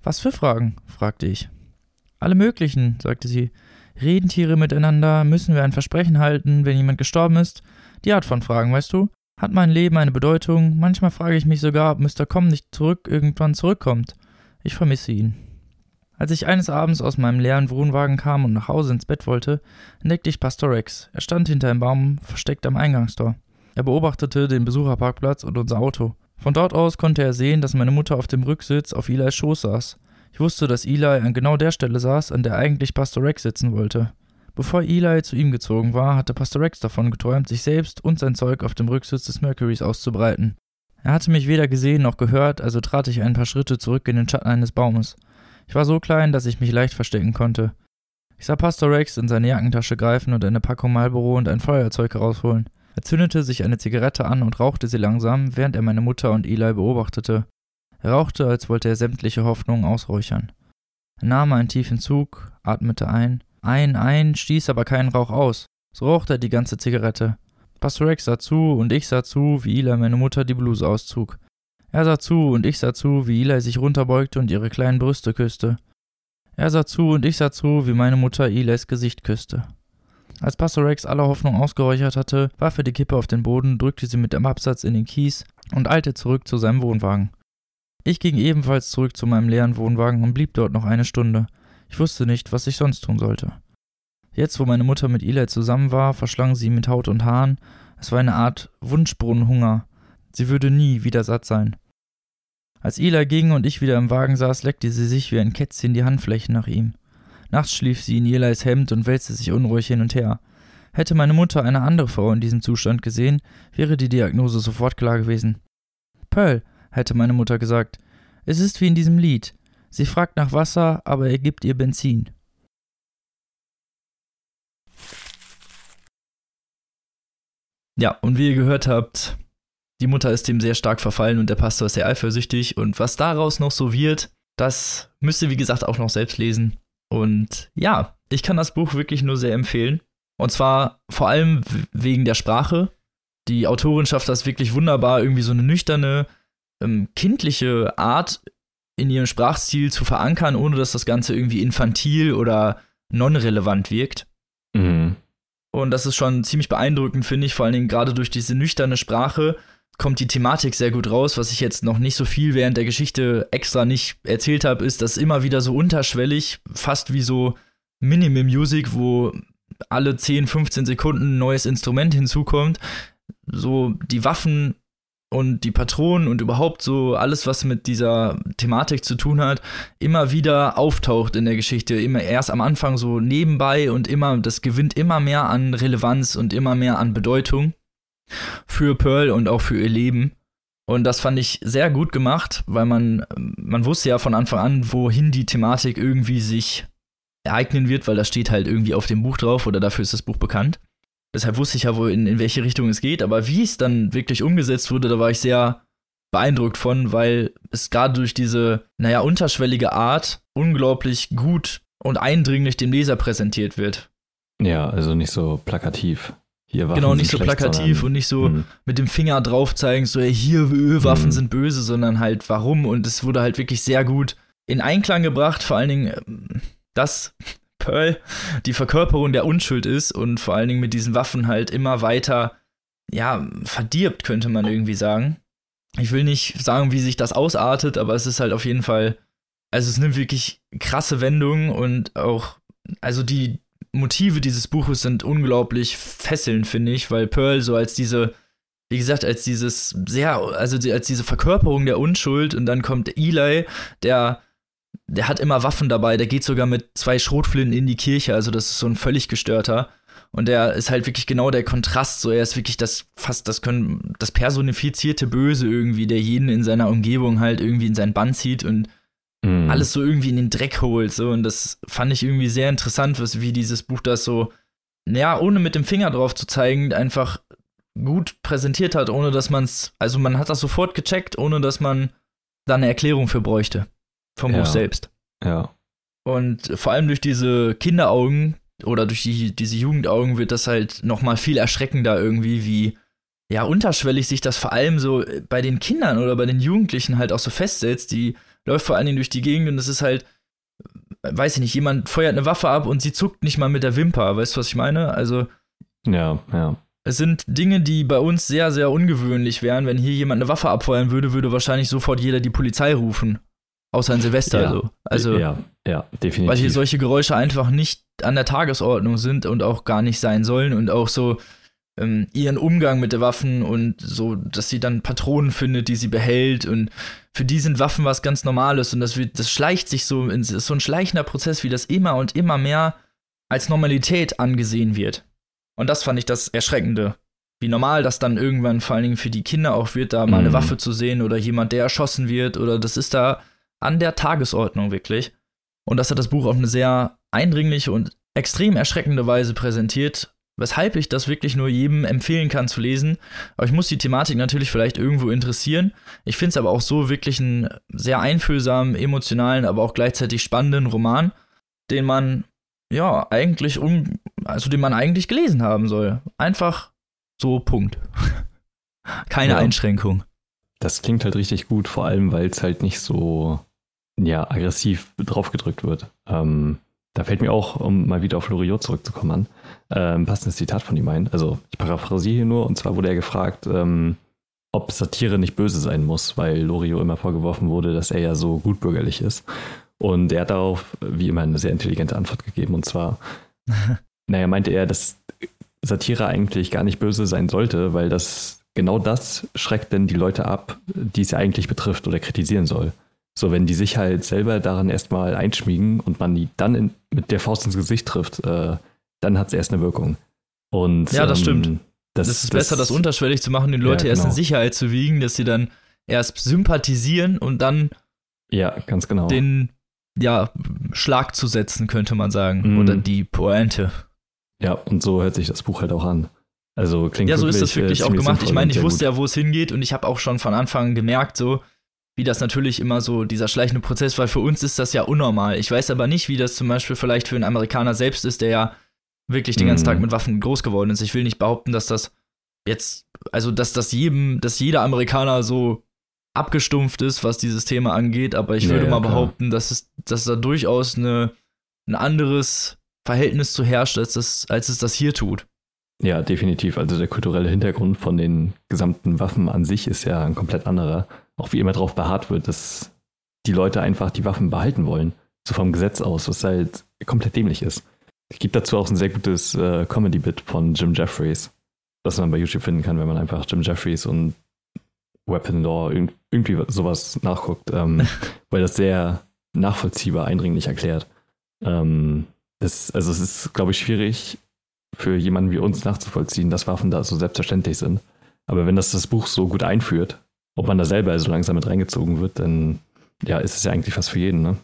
Speaker 1: Was für Fragen? fragte ich. Alle möglichen, sagte sie. Reden Tiere miteinander? Müssen wir ein Versprechen halten, wenn jemand gestorben ist? Die Art von Fragen, weißt du? Hat mein Leben eine Bedeutung? Manchmal frage ich mich sogar, ob Mr. Com nicht zurück irgendwann zurückkommt. Ich vermisse ihn. Als ich eines Abends aus meinem leeren Wohnwagen kam und nach Hause ins Bett wollte, entdeckte ich Pastor Rex. Er stand hinter einem Baum, versteckt am Eingangstor. Er beobachtete den Besucherparkplatz und unser Auto. Von dort aus konnte er sehen, dass meine Mutter auf dem Rücksitz auf Eli's Schoß saß. Ich wusste, dass Eli an genau der Stelle saß, an der eigentlich Pastor Rex sitzen wollte. Bevor Eli zu ihm gezogen war, hatte Pastor Rex davon geträumt, sich selbst und sein Zeug auf dem Rücksitz des Mercurys auszubreiten. Er hatte mich weder gesehen noch gehört, also trat ich ein paar Schritte zurück in den Schatten eines Baumes. Ich war so klein, dass ich mich leicht verstecken konnte. Ich sah Pastor Rex in seine Jackentasche greifen und eine Packung Marlboro und ein Feuerzeug herausholen. Er zündete sich eine Zigarette an und rauchte sie langsam, während er meine Mutter und Eli beobachtete. Rauchte, als wollte er sämtliche Hoffnungen ausräuchern. Er nahm einen tiefen Zug, atmete ein, ein, ein, stieß aber keinen Rauch aus. So rauchte er die ganze Zigarette. Pastor Rex sah zu und ich sah zu, wie Eli meine Mutter die Bluse auszog. Er sah zu und ich sah zu, wie Eli sich runterbeugte und ihre kleinen Brüste küsste. Er sah zu und ich sah zu, wie meine Mutter Eli's Gesicht küsste. Als Pastor Rex alle Hoffnung ausgeräuchert hatte, warf er die Kippe auf den Boden, drückte sie mit dem Absatz in den Kies und eilte zurück zu seinem Wohnwagen. Ich ging ebenfalls zurück zu meinem leeren Wohnwagen und blieb dort noch eine Stunde. Ich wusste nicht, was ich sonst tun sollte. Jetzt, wo meine Mutter mit Eli zusammen war, verschlang sie mit Haut und Haaren. Es war eine Art Wunschbrunnenhunger. Sie würde nie wieder satt sein. Als Eli ging und ich wieder im Wagen saß, leckte sie sich wie ein Kätzchen die Handflächen nach ihm. Nachts schlief sie in Elis Hemd und wälzte sich unruhig hin und her. Hätte meine Mutter eine andere Frau in diesem Zustand gesehen, wäre die Diagnose sofort klar gewesen. Pearl, hätte meine Mutter gesagt. Es ist wie in diesem Lied. Sie fragt nach Wasser, aber er gibt ihr Benzin. Ja, und wie ihr gehört habt, die Mutter ist dem sehr stark verfallen und der Pastor ist sehr eifersüchtig. Und was daraus noch so wird, das müsst ihr, wie gesagt, auch noch selbst lesen. Und ja, ich kann das Buch wirklich nur sehr empfehlen. Und zwar vor allem wegen der Sprache. Die Autorin schafft das wirklich wunderbar, irgendwie so eine nüchterne, ähm, kindliche Art in ihrem Sprachstil zu verankern, ohne dass das Ganze irgendwie infantil oder non-relevant wirkt. Mhm. Und das ist schon ziemlich beeindruckend, finde ich, vor allen Dingen gerade durch diese nüchterne Sprache kommt die Thematik sehr gut raus. Was ich jetzt noch nicht so viel während der Geschichte extra nicht erzählt habe, ist, dass immer wieder so unterschwellig, fast wie so Minimum Music, wo alle 10, 15 Sekunden ein neues Instrument hinzukommt, so die Waffen und die Patronen und überhaupt so alles, was mit dieser Thematik zu tun hat, immer wieder auftaucht in der Geschichte. Immer erst am Anfang so nebenbei und immer, das gewinnt immer mehr an Relevanz und immer mehr an Bedeutung für Pearl und auch für ihr Leben. Und das fand ich sehr gut gemacht, weil man, man wusste ja von Anfang an, wohin die Thematik irgendwie sich ereignen wird, weil das steht halt irgendwie auf dem Buch drauf oder dafür ist das Buch bekannt. Deshalb wusste ich ja, wo in, in welche Richtung es geht, aber wie es dann wirklich umgesetzt wurde, da war ich sehr beeindruckt von, weil es gerade durch diese, naja, unterschwellige Art unglaublich gut und eindringlich dem Leser präsentiert wird.
Speaker 2: Ja, also nicht so plakativ.
Speaker 1: Hier Waffen genau, nicht so plakativ und nicht so mhm. mit dem Finger drauf zeigen, so, hey, hier, Waffen mhm. sind böse, sondern halt warum. Und es wurde halt wirklich sehr gut in Einklang gebracht, vor allen Dingen, ähm, dass Pearl die Verkörperung der Unschuld ist und vor allen Dingen mit diesen Waffen halt immer weiter, ja, verdirbt, könnte man irgendwie sagen. Ich will nicht sagen, wie sich das ausartet, aber es ist halt auf jeden Fall, also es nimmt wirklich krasse Wendungen und auch, also die Motive dieses Buches sind unglaublich fesselnd, finde ich, weil Pearl so als diese, wie gesagt, als dieses sehr, also als diese Verkörperung der Unschuld und dann kommt Eli, der der hat immer Waffen dabei, der geht sogar mit zwei Schrotflinten in die Kirche, also das ist so ein völlig gestörter. Und der ist halt wirklich genau der Kontrast, so er ist wirklich das fast das können das personifizierte Böse irgendwie, der jeden in seiner Umgebung halt irgendwie in seinen Bann zieht und mhm. alles so irgendwie in den Dreck holt, so und das fand ich irgendwie sehr interessant, was wie dieses Buch das so ja, ohne mit dem Finger drauf zu zeigen, einfach gut präsentiert hat, ohne dass man es, also man hat das sofort gecheckt, ohne dass man da eine Erklärung für bräuchte vom ja. Buch selbst.
Speaker 2: Ja.
Speaker 1: Und vor allem durch diese Kinderaugen oder durch die, diese Jugendaugen wird das halt noch mal viel erschreckender irgendwie, wie ja unterschwellig sich das vor allem so bei den Kindern oder bei den Jugendlichen halt auch so festsetzt. Die läuft vor allen Dingen durch die Gegend und es ist halt, weiß ich nicht, jemand feuert eine Waffe ab und sie zuckt nicht mal mit der Wimper. Weißt du, was ich meine? Also.
Speaker 2: Ja, ja.
Speaker 1: Es sind Dinge, die bei uns sehr, sehr ungewöhnlich wären. Wenn hier jemand eine Waffe abfeuern würde, würde wahrscheinlich sofort jeder die Polizei rufen. Außer an Silvester. Ja, so. also
Speaker 2: ja, ja, definitiv.
Speaker 1: Weil hier solche Geräusche einfach nicht an der Tagesordnung sind und auch gar nicht sein sollen und auch so ähm, ihren Umgang mit den Waffen und so, dass sie dann Patronen findet, die sie behält und für die sind Waffen was ganz Normales und das wird, das schleicht sich so, es ist so ein schleichender Prozess, wie das immer und immer mehr als Normalität angesehen wird. Und das fand ich das Erschreckende. Wie normal das dann irgendwann vor allen Dingen für die Kinder auch wird, da mal mhm. eine Waffe zu sehen oder jemand, der erschossen wird oder das ist da an der Tagesordnung wirklich. Und das hat das Buch auf eine sehr eindringliche und extrem erschreckende Weise präsentiert, weshalb ich das wirklich nur jedem empfehlen kann zu lesen. Aber ich muss die Thematik natürlich vielleicht irgendwo interessieren. Ich finde es aber auch so wirklich einen sehr einfühlsamen, emotionalen, aber auch gleichzeitig spannenden Roman, den man ja eigentlich um, also den man eigentlich gelesen haben soll. Einfach so Punkt. [laughs] Keine ja. Einschränkung.
Speaker 2: Das klingt halt richtig gut, vor allem weil es halt nicht so ja, aggressiv draufgedrückt wird. Ähm, da fällt mir auch, um mal wieder auf Loriot zurückzukommen an, äh, ein passendes Zitat von ihm ein. Also ich paraphrasiere hier nur, und zwar wurde er gefragt, ähm, ob Satire nicht böse sein muss, weil Loriot immer vorgeworfen wurde, dass er ja so gutbürgerlich ist. Und er hat darauf, wie immer, eine sehr intelligente Antwort gegeben, und zwar, [laughs] naja, meinte er, dass Satire eigentlich gar nicht böse sein sollte, weil das genau das schreckt denn die Leute ab, die es ja eigentlich betrifft oder kritisieren soll. So, wenn die sich halt selber daran erstmal einschmiegen und man die dann in, mit der Faust ins Gesicht trifft, äh, dann hat es erst eine Wirkung. Und,
Speaker 1: ja, das ähm, stimmt. Das, das ist das, besser, das unterschwellig zu machen, die Leute ja, genau. erst in Sicherheit zu wiegen, dass sie dann erst sympathisieren und dann
Speaker 2: ja, ganz genau.
Speaker 1: den ja, Schlag zu setzen, könnte man sagen. Mm. Oder die Pointe.
Speaker 2: Ja, und so hört sich das Buch halt auch an. Also klingt
Speaker 1: Ja, so ist das wirklich äh, auch gemacht. Ich meine, ich wusste gut. ja, wo es hingeht und ich habe auch schon von Anfang gemerkt, so, wie das natürlich immer so dieser schleichende Prozess, weil für uns ist das ja unnormal. Ich weiß aber nicht, wie das zum Beispiel vielleicht für einen Amerikaner selbst ist, der ja wirklich den ganzen mhm. Tag mit Waffen groß geworden ist. Ich will nicht behaupten, dass das jetzt, also dass das jedem, dass jeder Amerikaner so abgestumpft ist, was dieses Thema angeht, aber ich würde ja, mal behaupten, dass es, dass da durchaus eine, ein anderes Verhältnis zu herrscht, als, das, als es das hier tut.
Speaker 2: Ja, definitiv. Also der kulturelle Hintergrund von den gesamten Waffen an sich ist ja ein komplett anderer auch wie immer darauf beharrt wird, dass die Leute einfach die Waffen behalten wollen. So vom Gesetz aus, was halt komplett dämlich ist. Es gibt dazu auch ein sehr gutes äh, Comedy-Bit von Jim Jeffries, das man bei YouTube finden kann, wenn man einfach Jim Jeffries und Weapon Law irgendwie sowas nachguckt, ähm, [laughs] weil das sehr nachvollziehbar eindringlich erklärt. Ähm, das, also es ist, glaube ich, schwierig für jemanden wie uns nachzuvollziehen, dass Waffen da so selbstverständlich sind. Aber wenn das das Buch so gut einführt, ob man da selber so langsam mit reingezogen wird, dann ja, ist es ja eigentlich fast für jeden, ne?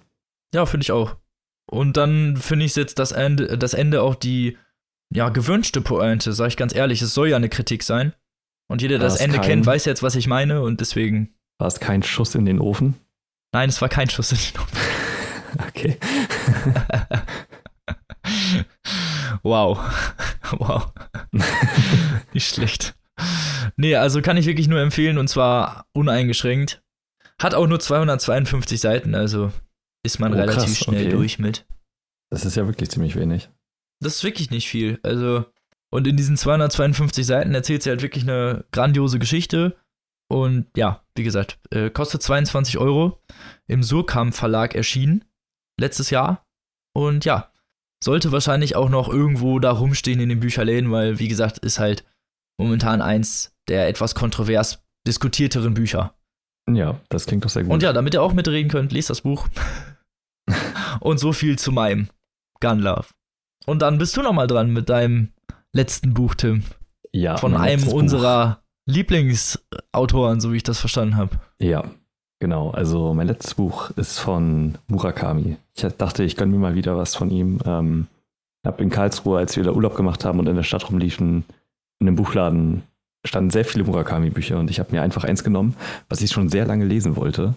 Speaker 1: Ja, finde ich auch. Und dann finde ich jetzt das Ende, das Ende auch die ja, gewünschte Pointe, sag ich ganz ehrlich. Es soll ja eine Kritik sein. Und jeder, der das Ende kein, kennt, weiß jetzt, was ich meine und deswegen.
Speaker 2: War es kein Schuss in den Ofen?
Speaker 1: Nein, es war kein Schuss in den Ofen. [laughs]
Speaker 2: okay. [laughs]
Speaker 1: wow. [laughs] wow. Nicht schlecht. Nee, also kann ich wirklich nur empfehlen und zwar uneingeschränkt. Hat auch nur 252 Seiten, also ist man oh, relativ krass, schnell okay. durch mit.
Speaker 2: Das ist ja wirklich ziemlich wenig.
Speaker 1: Das ist wirklich nicht viel. Also, und in diesen 252 Seiten erzählt sie halt wirklich eine grandiose Geschichte. Und ja, wie gesagt, äh, kostet 22 Euro. Im Surkamp Verlag erschienen. Letztes Jahr. Und ja, sollte wahrscheinlich auch noch irgendwo da rumstehen in den Bücherläden, weil, wie gesagt, ist halt momentan eins der etwas kontrovers diskutierteren Bücher.
Speaker 2: Ja, das klingt doch sehr gut.
Speaker 1: Und ja, damit ihr auch mitreden könnt, lest das Buch. [laughs] Und so viel zu meinem Gun Love. Und dann bist du nochmal dran mit deinem letzten Buch, Tim.
Speaker 2: Ja.
Speaker 1: Von einem unserer Buch. Lieblingsautoren, so wie ich das verstanden habe.
Speaker 2: Ja, genau. Also mein letztes Buch ist von Murakami. Ich dachte, ich gönne mir mal wieder was von ihm. Ähm, habe in Karlsruhe, als wir da Urlaub gemacht haben und in der Stadt rumliefen, in einem Buchladen standen sehr viele Murakami-Bücher und ich habe mir einfach eins genommen, was ich schon sehr lange lesen wollte.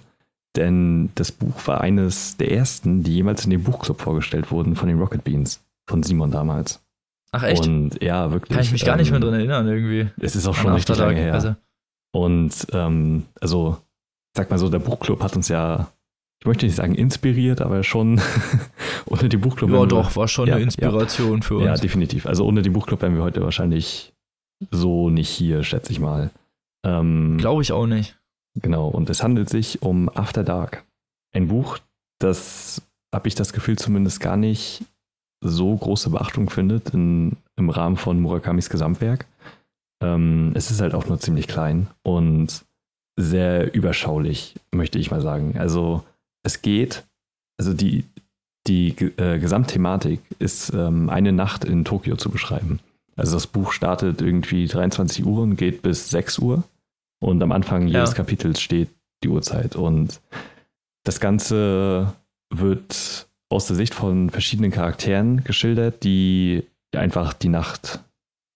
Speaker 2: Denn das Buch war eines der ersten, die jemals in dem Buchclub vorgestellt wurden von den Rocket Beans, von Simon damals.
Speaker 1: Ach echt?
Speaker 2: Und ja, wirklich.
Speaker 1: Kann ich mich ähm, gar nicht mehr ähm, dran erinnern irgendwie.
Speaker 2: Es ist auch schon richtig lange her. Also. Und ähm, also, sag mal so, der Buchclub hat uns ja, ich möchte nicht sagen inspiriert, aber schon [laughs] ohne die Buchclub.
Speaker 1: Ja, doch, war schon ja, eine Inspiration
Speaker 2: ja,
Speaker 1: für uns.
Speaker 2: Ja, definitiv. Also ohne die Buchclub wären wir heute wahrscheinlich so nicht hier, schätze ich mal.
Speaker 1: Ähm, Glaube ich auch nicht.
Speaker 2: Genau, und es handelt sich um After Dark. Ein Buch, das, habe ich das Gefühl, zumindest gar nicht so große Beachtung findet in, im Rahmen von Murakamis Gesamtwerk. Ähm, es ist halt auch nur ziemlich klein und sehr überschaulich, möchte ich mal sagen. Also es geht, also die, die äh, Gesamtthematik ist ähm, eine Nacht in Tokio zu beschreiben. Also das Buch startet irgendwie 23 Uhr und geht bis 6 Uhr. Und am Anfang jedes ja. Kapitels steht die Uhrzeit. Und das Ganze wird aus der Sicht von verschiedenen Charakteren geschildert, die einfach die Nacht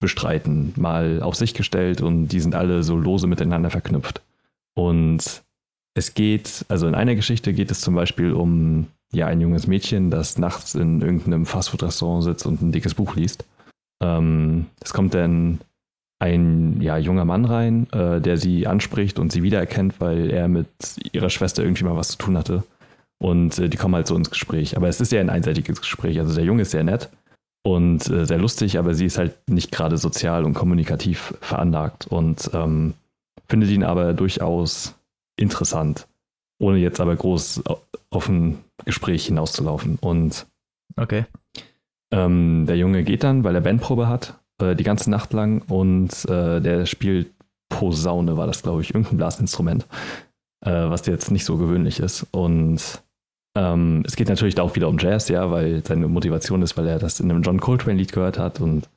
Speaker 2: bestreiten, mal auf sich gestellt und die sind alle so lose miteinander verknüpft. Und es geht, also in einer Geschichte geht es zum Beispiel um ja ein junges Mädchen, das nachts in irgendeinem Fastfood-Restaurant sitzt und ein dickes Buch liest. Ähm, es kommt dann ein ja, junger Mann rein, äh, der sie anspricht und sie wiedererkennt, weil er mit ihrer Schwester irgendwie mal was zu tun hatte. Und äh, die kommen halt so ins Gespräch. Aber es ist ja ein einseitiges Gespräch. Also der Junge ist sehr nett und äh, sehr lustig, aber sie ist halt nicht gerade sozial und kommunikativ veranlagt und ähm, findet ihn aber durchaus interessant, ohne jetzt aber groß auf ein Gespräch hinauszulaufen. Und
Speaker 1: okay.
Speaker 2: Ähm, der Junge geht dann, weil er Bandprobe hat, äh, die ganze Nacht lang und äh, der spielt Posaune, war das, glaube ich, irgendein Blasinstrument, äh, was jetzt nicht so gewöhnlich ist. Und ähm, es geht natürlich da auch wieder um Jazz, ja, weil seine Motivation ist, weil er das in einem John Coltrane-Lied gehört hat und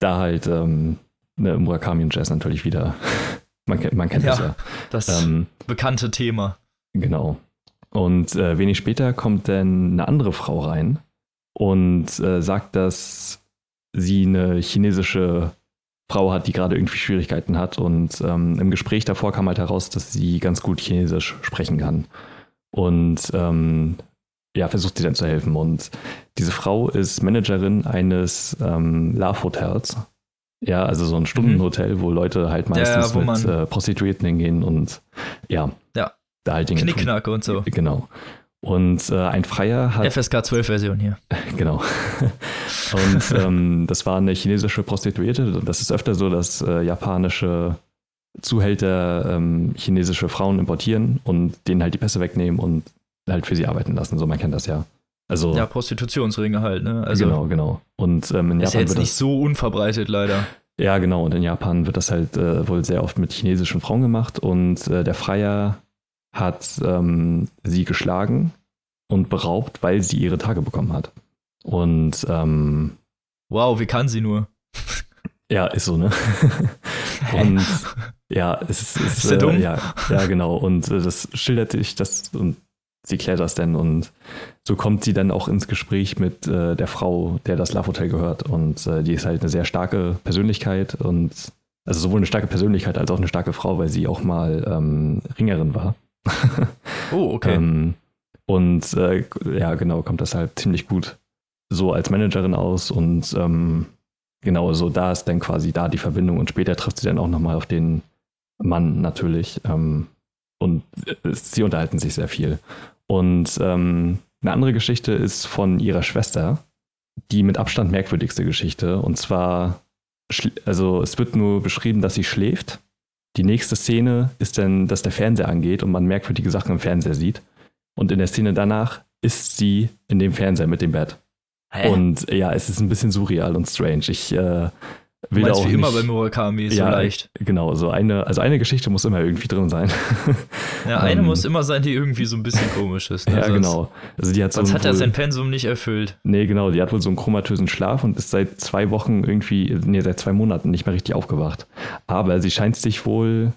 Speaker 2: da halt ähm, ne, Murakami und Jazz natürlich wieder, [laughs] man, man kennt ja, das ja.
Speaker 1: Das ähm, bekannte Thema.
Speaker 2: Genau. Und äh, wenig später kommt dann eine andere Frau rein, und äh, sagt, dass sie eine chinesische Frau hat, die gerade irgendwie Schwierigkeiten hat. Und ähm, im Gespräch davor kam halt heraus, dass sie ganz gut Chinesisch sprechen kann. Und ähm, ja, versucht sie dann zu helfen. Und diese Frau ist Managerin eines ähm, Love Hotels. Ja, also so ein Stundenhotel, mhm. wo Leute halt meistens ja, mit äh, Prostituierten hingehen und ja,
Speaker 1: ja.
Speaker 2: da halt Dinge
Speaker 1: Knickknack und so.
Speaker 2: Genau. Und äh, ein Freier hat.
Speaker 1: FSK 12 Version hier. [laughs]
Speaker 2: Genau. Und ähm, das war eine chinesische Prostituierte. Das ist öfter so, dass äh, japanische Zuhälter ähm, chinesische Frauen importieren und denen halt die Pässe wegnehmen und halt für sie arbeiten lassen. So, man kennt das ja. Also,
Speaker 1: ja, Prostitutionsringe halt, ne? Also,
Speaker 2: genau, genau. Und ähm, in
Speaker 1: ist
Speaker 2: Japan
Speaker 1: ja jetzt
Speaker 2: wird
Speaker 1: nicht
Speaker 2: das,
Speaker 1: so unverbreitet, leider.
Speaker 2: ja, genau. Und in Japan wird das halt äh, wohl sehr oft mit chinesischen Frauen gemacht. Und äh, der Freier hat ähm, sie geschlagen und beraubt, weil sie ihre Tage bekommen hat. Und ähm,
Speaker 1: Wow, wie kann sie nur?
Speaker 2: ja, ist so, ne? [laughs] und ja, es ist,
Speaker 1: Ist der
Speaker 2: äh,
Speaker 1: dumm?
Speaker 2: Ja, ja, genau. Und äh, das schildert sich das und sie klärt das dann und so kommt sie dann auch ins Gespräch mit äh, der Frau, der das Love Hotel gehört. Und äh, die ist halt eine sehr starke Persönlichkeit und also sowohl eine starke Persönlichkeit als auch eine starke Frau, weil sie auch mal ähm, Ringerin war.
Speaker 1: Oh, okay.
Speaker 2: Ähm, und äh, ja, genau, kommt das halt ziemlich gut so als Managerin aus und ähm, genau, so da ist dann quasi da die Verbindung und später trifft sie dann auch nochmal auf den Mann natürlich ähm, und äh, sie unterhalten sich sehr viel. Und ähm, eine andere Geschichte ist von ihrer Schwester, die mit Abstand merkwürdigste Geschichte und zwar, also es wird nur beschrieben, dass sie schläft. Die nächste Szene ist dann, dass der Fernseher angeht und man merkwürdige Sachen im Fernseher sieht. Und in der Szene danach ist sie in dem Fernseher mit dem Bett.
Speaker 1: Hä?
Speaker 2: Und ja, es ist ein bisschen surreal und strange. Ich äh, will
Speaker 1: meinst
Speaker 2: auch
Speaker 1: wie immer
Speaker 2: nicht,
Speaker 1: bei Murakami, so
Speaker 2: ja,
Speaker 1: leicht.
Speaker 2: Genau, so eine, also eine Geschichte muss immer irgendwie drin sein. [laughs]
Speaker 1: Ja, eine
Speaker 2: ähm,
Speaker 1: muss immer sein, die irgendwie so ein bisschen komisch ist. Ne?
Speaker 2: ja,
Speaker 1: Sonst-
Speaker 2: genau. Also die hat so
Speaker 1: Sonst
Speaker 2: ein
Speaker 1: hat er
Speaker 2: wohl-
Speaker 1: sein Pensum nicht erfüllt.
Speaker 2: Nee, genau, die hat wohl so einen chromatösen Schlaf und ist seit zwei Wochen irgendwie, nee, seit zwei Monaten nicht mehr richtig aufgewacht. Aber sie scheint sich wohl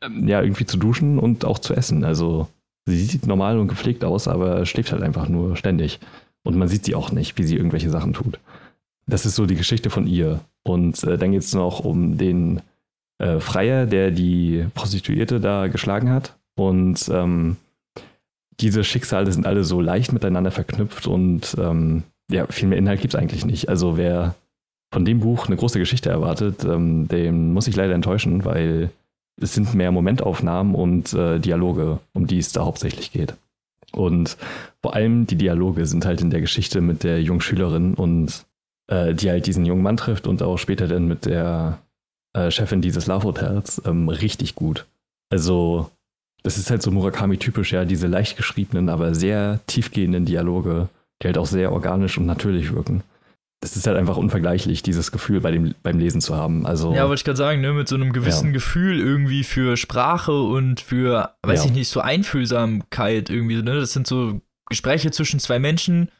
Speaker 2: ähm, ja irgendwie zu duschen und auch zu essen. Also sie sieht normal und gepflegt aus, aber schläft halt einfach nur ständig. Und man sieht sie auch nicht, wie sie irgendwelche Sachen tut. Das ist so die Geschichte von ihr. Und äh, dann geht es noch um den äh, Freier, der die Prostituierte da geschlagen hat. Und ähm, diese Schicksale sind alle so leicht miteinander verknüpft und ähm, ja, viel mehr Inhalt gibt es eigentlich nicht. Also wer von dem Buch eine große Geschichte erwartet, ähm, den muss ich leider enttäuschen, weil es sind mehr Momentaufnahmen und äh, Dialoge, um die es da hauptsächlich geht. Und vor allem die Dialoge sind halt in der Geschichte mit der jungen Schülerin und äh, die halt diesen jungen Mann trifft und auch später dann mit der äh, Chefin dieses Love Hotels ähm, richtig gut. Also das ist halt so Murakami-typisch, ja, diese leicht geschriebenen, aber sehr tiefgehenden Dialoge, die halt auch sehr organisch und natürlich wirken. Das ist halt einfach unvergleichlich, dieses Gefühl bei dem, beim Lesen zu haben. Also,
Speaker 1: Ja, wollte ich gerade sagen, ne, mit so einem gewissen
Speaker 2: Ja.
Speaker 1: Gefühl irgendwie für Sprache und für, weiß
Speaker 2: Ja.
Speaker 1: ich nicht, so Einfühlsamkeit irgendwie, ne? Das sind so Gespräche zwischen zwei Menschen,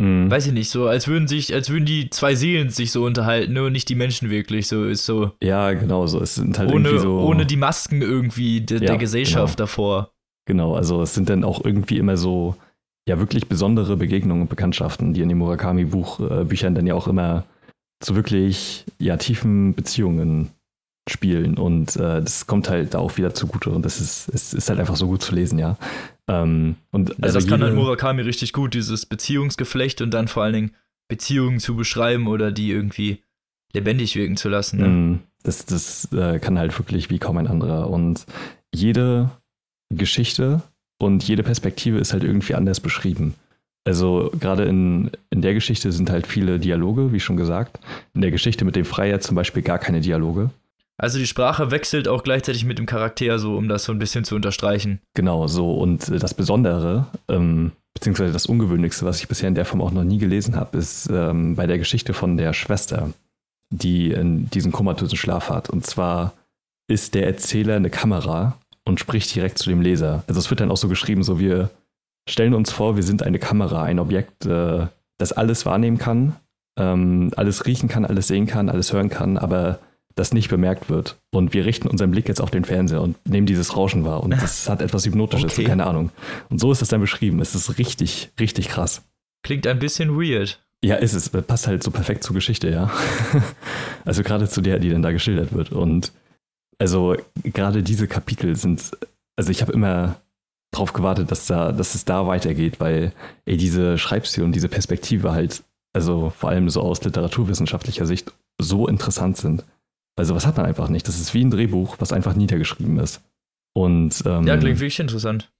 Speaker 2: mh,
Speaker 1: weiß ich nicht, so als würden sich, als würden die zwei Seelen sich so unterhalten, ne, und nicht die Menschen wirklich, so ist so
Speaker 2: ja, genau so. Es sind halt
Speaker 1: ohne,
Speaker 2: irgendwie so.
Speaker 1: ohne die Masken irgendwie de,
Speaker 2: Ja,
Speaker 1: der Gesellschaft
Speaker 2: genau.
Speaker 1: davor.
Speaker 2: Genau, also es sind dann auch irgendwie immer so, ja, wirklich besondere Begegnungen und Bekanntschaften, die in den Murakami-Büchern dann ja auch immer zu wirklich, ja, tiefen Beziehungen spielen. Und äh, das kommt halt da auch wieder zugute. Und das ist, es ist halt einfach so gut zu lesen, ja. Ähm, und
Speaker 1: Ja,
Speaker 2: also
Speaker 1: das kann halt Murakami richtig gut, dieses Beziehungsgeflecht und dann vor allen Dingen Beziehungen zu beschreiben oder die irgendwie lebendig wirken zu lassen. Ne?
Speaker 2: Mm, Das, das äh, kann halt wirklich wie kaum ein anderer. Und jede Geschichte und jede Perspektive ist halt irgendwie anders beschrieben. Also gerade in, in der Geschichte sind halt viele Dialoge, wie schon gesagt. In der Geschichte mit dem Freier zum Beispiel gar keine Dialoge.
Speaker 1: Also die Sprache wechselt auch gleichzeitig mit dem Charakter, so um das so ein bisschen zu unterstreichen.
Speaker 2: Genau, so. Und äh, das Besondere, ähm, beziehungsweise das Ungewöhnlichste, was ich bisher in der Form auch noch nie gelesen habe, ist ähm, bei der Geschichte von der Schwester, die in diesen komatösen Schlaf hat. Und zwar ist der Erzähler eine Kamera und spricht direkt zu dem Leser. Also es wird dann auch so geschrieben, so wir stellen uns vor, wir sind eine Kamera, ein Objekt, äh, das alles wahrnehmen kann, ähm, alles riechen kann, alles sehen kann, alles hören kann, aber das nicht bemerkt wird. Und wir richten unseren Blick jetzt auf den Fernseher und nehmen dieses Rauschen wahr. Und das hat etwas Hypnotisches,
Speaker 1: Okay.
Speaker 2: so keine Ahnung. Und so ist es dann beschrieben. Es ist richtig, richtig krass.
Speaker 1: Klingt ein bisschen weird.
Speaker 2: Ja, ist es. Passt halt so perfekt zur Geschichte, ja. [laughs] also gerade zu der, die dann da geschildert wird. Und also gerade diese Kapitel sind, also ich habe immer drauf gewartet, dass da, dass es da weitergeht, weil ey, diese Schreibstil und diese Perspektive halt, also vor allem so aus literaturwissenschaftlicher Sicht, so interessant sind. Also was hat man einfach nicht. Das ist wie ein Drehbuch, was einfach niedergeschrieben ist. Und ähm,
Speaker 1: Ja, klingt wirklich interessant.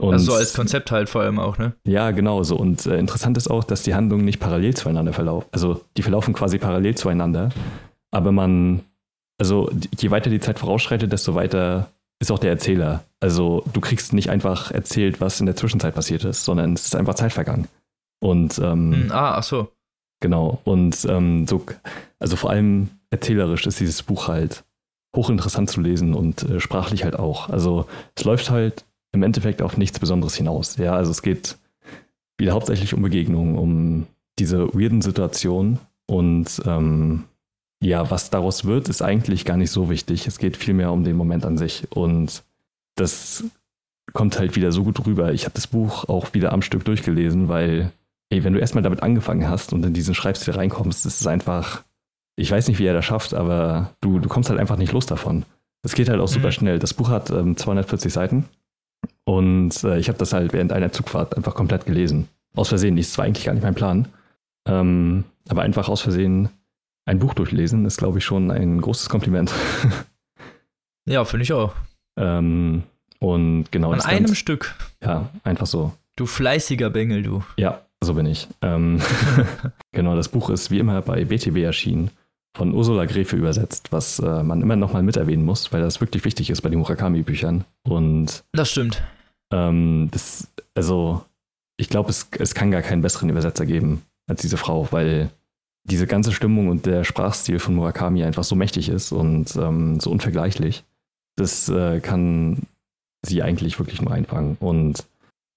Speaker 2: und,
Speaker 1: also so als Konzept halt vor allem auch, ne?
Speaker 2: ja, genau so. Und äh, interessant ist auch, dass die Handlungen nicht parallel zueinander verlaufen. Also die verlaufen quasi parallel zueinander. Aber man, also je weiter die Zeit vorausschreitet, desto weiter ist auch der Erzähler. Also du kriegst nicht einfach erzählt, was in der Zwischenzeit passiert ist, sondern es ist einfach Zeit vergangen. Und ähm,
Speaker 1: Hm, ah, ach so.
Speaker 2: Genau. Und ähm, so, also vor allem erzählerisch ist dieses Buch halt hochinteressant zu lesen und äh, sprachlich halt auch. Also es läuft halt im Endeffekt auf nichts Besonderes hinaus. Ja, also es geht wieder hauptsächlich um Begegnungen, um diese weirden Situationen und ähm, ja, was daraus wird, ist eigentlich gar nicht so wichtig. Es geht vielmehr um den Moment an sich und das kommt halt wieder so gut rüber. Ich habe das Buch auch wieder am Stück durchgelesen, weil ey, wenn du erstmal damit angefangen hast und in diesen Schreibstil reinkommst, ist es einfach, ich weiß nicht, wie er das schafft, aber du, du kommst halt einfach nicht los davon. Es geht halt auch super
Speaker 1: Mhm.
Speaker 2: schnell. Das Buch hat ähm, 240 Seiten und äh, ich habe das halt während einer Zugfahrt einfach komplett gelesen. Aus Versehen. Das war eigentlich gar nicht mein Plan. Ähm, aber einfach aus Versehen ein Buch durchlesen ist, glaube ich, schon ein großes Kompliment. [laughs]
Speaker 1: Ja, finde ich auch.
Speaker 2: ähm, und genau
Speaker 1: An
Speaker 2: das
Speaker 1: einem
Speaker 2: Ganze-
Speaker 1: Stück.
Speaker 2: Ja, einfach so.
Speaker 1: Du fleißiger Bengel, du.
Speaker 2: Ja, so bin ich. Ähm, [laughs] genau, das Buch ist wie immer bei BTW erschienen, von Ursula Gräfe übersetzt, was äh, man immer nochmal mit erwähnen muss, weil das wirklich wichtig ist bei den Murakami-Büchern. Und
Speaker 1: Das stimmt.
Speaker 2: ähm, das, also, ich glaube, es, es kann gar keinen besseren Übersetzer geben als diese Frau, weil diese ganze Stimmung und der Sprachstil von Murakami einfach so mächtig ist und ähm, so unvergleichlich. Das äh, kann sie eigentlich wirklich nur einfangen. Und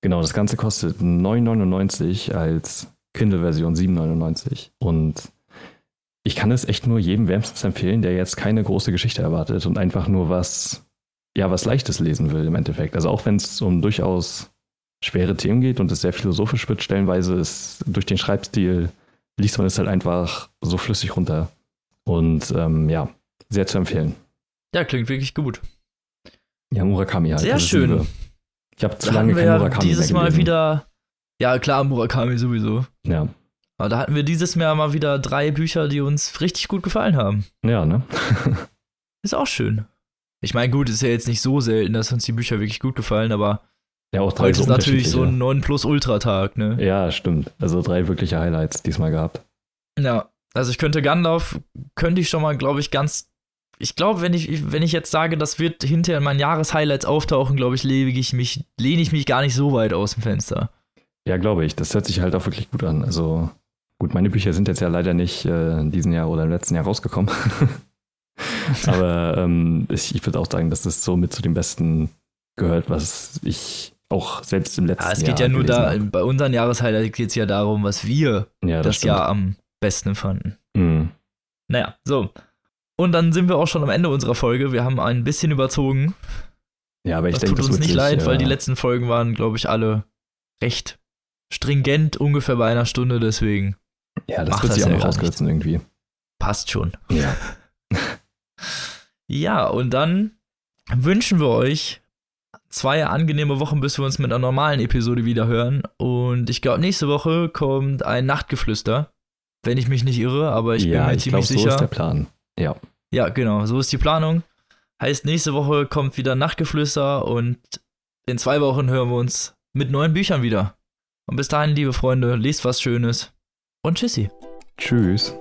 Speaker 2: genau, das Ganze kostet 9,99 als Kindle-Version 7,99. Und ich kann es echt nur jedem wärmstens empfehlen, der jetzt keine große Geschichte erwartet und einfach nur was, ja, was Leichtes lesen will im Endeffekt. Also auch wenn es um durchaus schwere Themen geht und es sehr philosophisch wird, stellenweise ist durch den Schreibstil liest man es halt einfach so flüssig runter. Und ähm, ja, sehr zu empfehlen.
Speaker 1: Ja, klingt wirklich gut.
Speaker 2: Ja, Murakami halt.
Speaker 1: Sehr
Speaker 2: das
Speaker 1: schön.
Speaker 2: Ich habe zu
Speaker 1: Da
Speaker 2: lange kein Murakami
Speaker 1: dieses Mal wieder. Ja, klar, Murakami sowieso.
Speaker 2: Ja.
Speaker 1: Aber da hatten wir dieses Mal mal wieder drei Bücher, die uns richtig gut gefallen haben.
Speaker 2: ja, ne? [laughs]
Speaker 1: Ist auch schön. Ich meine, gut, ist ja jetzt nicht so selten, dass uns die Bücher wirklich gut gefallen, aber
Speaker 2: Ja, auch drei
Speaker 1: heute ist natürlich so ein 9 plus Ultra-Tag, ne?
Speaker 2: Ja, stimmt. Also drei wirkliche Highlights diesmal gehabt.
Speaker 1: Ja, also ich könnte Gandalf, könnte ich schon mal, glaube ich, ganz. Ich glaube, wenn ich, wenn ich jetzt sage, das wird hinterher in meinen Jahreshighlights auftauchen, glaube ich, lege ich mich, lehne ich mich gar nicht so weit aus dem Fenster.
Speaker 2: Ja, glaube ich. Das hört sich halt auch wirklich gut an. Also, gut, meine Bücher sind jetzt ja leider nicht äh, in diesem Jahr oder im letzten Jahr rausgekommen. [laughs] Aber ähm, ich, ich würde auch sagen, dass das so mit zu den besten gehört, was ich auch selbst im letzten
Speaker 1: Ja,
Speaker 2: Jahr
Speaker 1: es geht ja nur da,
Speaker 2: hab.
Speaker 1: bei unseren Jahreshighlights geht es ja darum, was wir
Speaker 2: Ja,
Speaker 1: das,
Speaker 2: stimmt.
Speaker 1: Jahr am besten fanden.
Speaker 2: Mhm.
Speaker 1: Naja, so. Und dann sind wir auch schon am Ende unserer Folge. Wir haben ein bisschen überzogen.
Speaker 2: Ja, aber ich
Speaker 1: das
Speaker 2: denke,
Speaker 1: tut
Speaker 2: das
Speaker 1: uns nicht leid, weil
Speaker 2: äh,
Speaker 1: die letzten Folgen waren, glaube ich, alle recht stringent, ungefähr bei einer Stunde. Deswegen
Speaker 2: Ja, das wird
Speaker 1: das
Speaker 2: sich auch
Speaker 1: ja
Speaker 2: noch
Speaker 1: gar
Speaker 2: rauskürzen irgendwie.
Speaker 1: passt schon.
Speaker 2: Ja. [laughs]
Speaker 1: Ja, und dann wünschen wir euch zwei angenehme Wochen, bis wir uns mit einer normalen Episode wieder hören. Und ich glaube, nächste Woche kommt ein Nachtgeflüster. Wenn ich mich nicht irre, aber ich
Speaker 2: ja,
Speaker 1: bin mir
Speaker 2: ich
Speaker 1: ziemlich
Speaker 2: so
Speaker 1: sicher.
Speaker 2: ist der Plan. Ja.
Speaker 1: Ja, genau, so ist die Planung. Heißt, nächste Woche kommt wieder Nachtgeflüster und in zwei Wochen hören wir uns mit neuen Büchern wieder. Und bis dahin, liebe Freunde, lest was Schönes und tschüssi.
Speaker 2: Tschüss.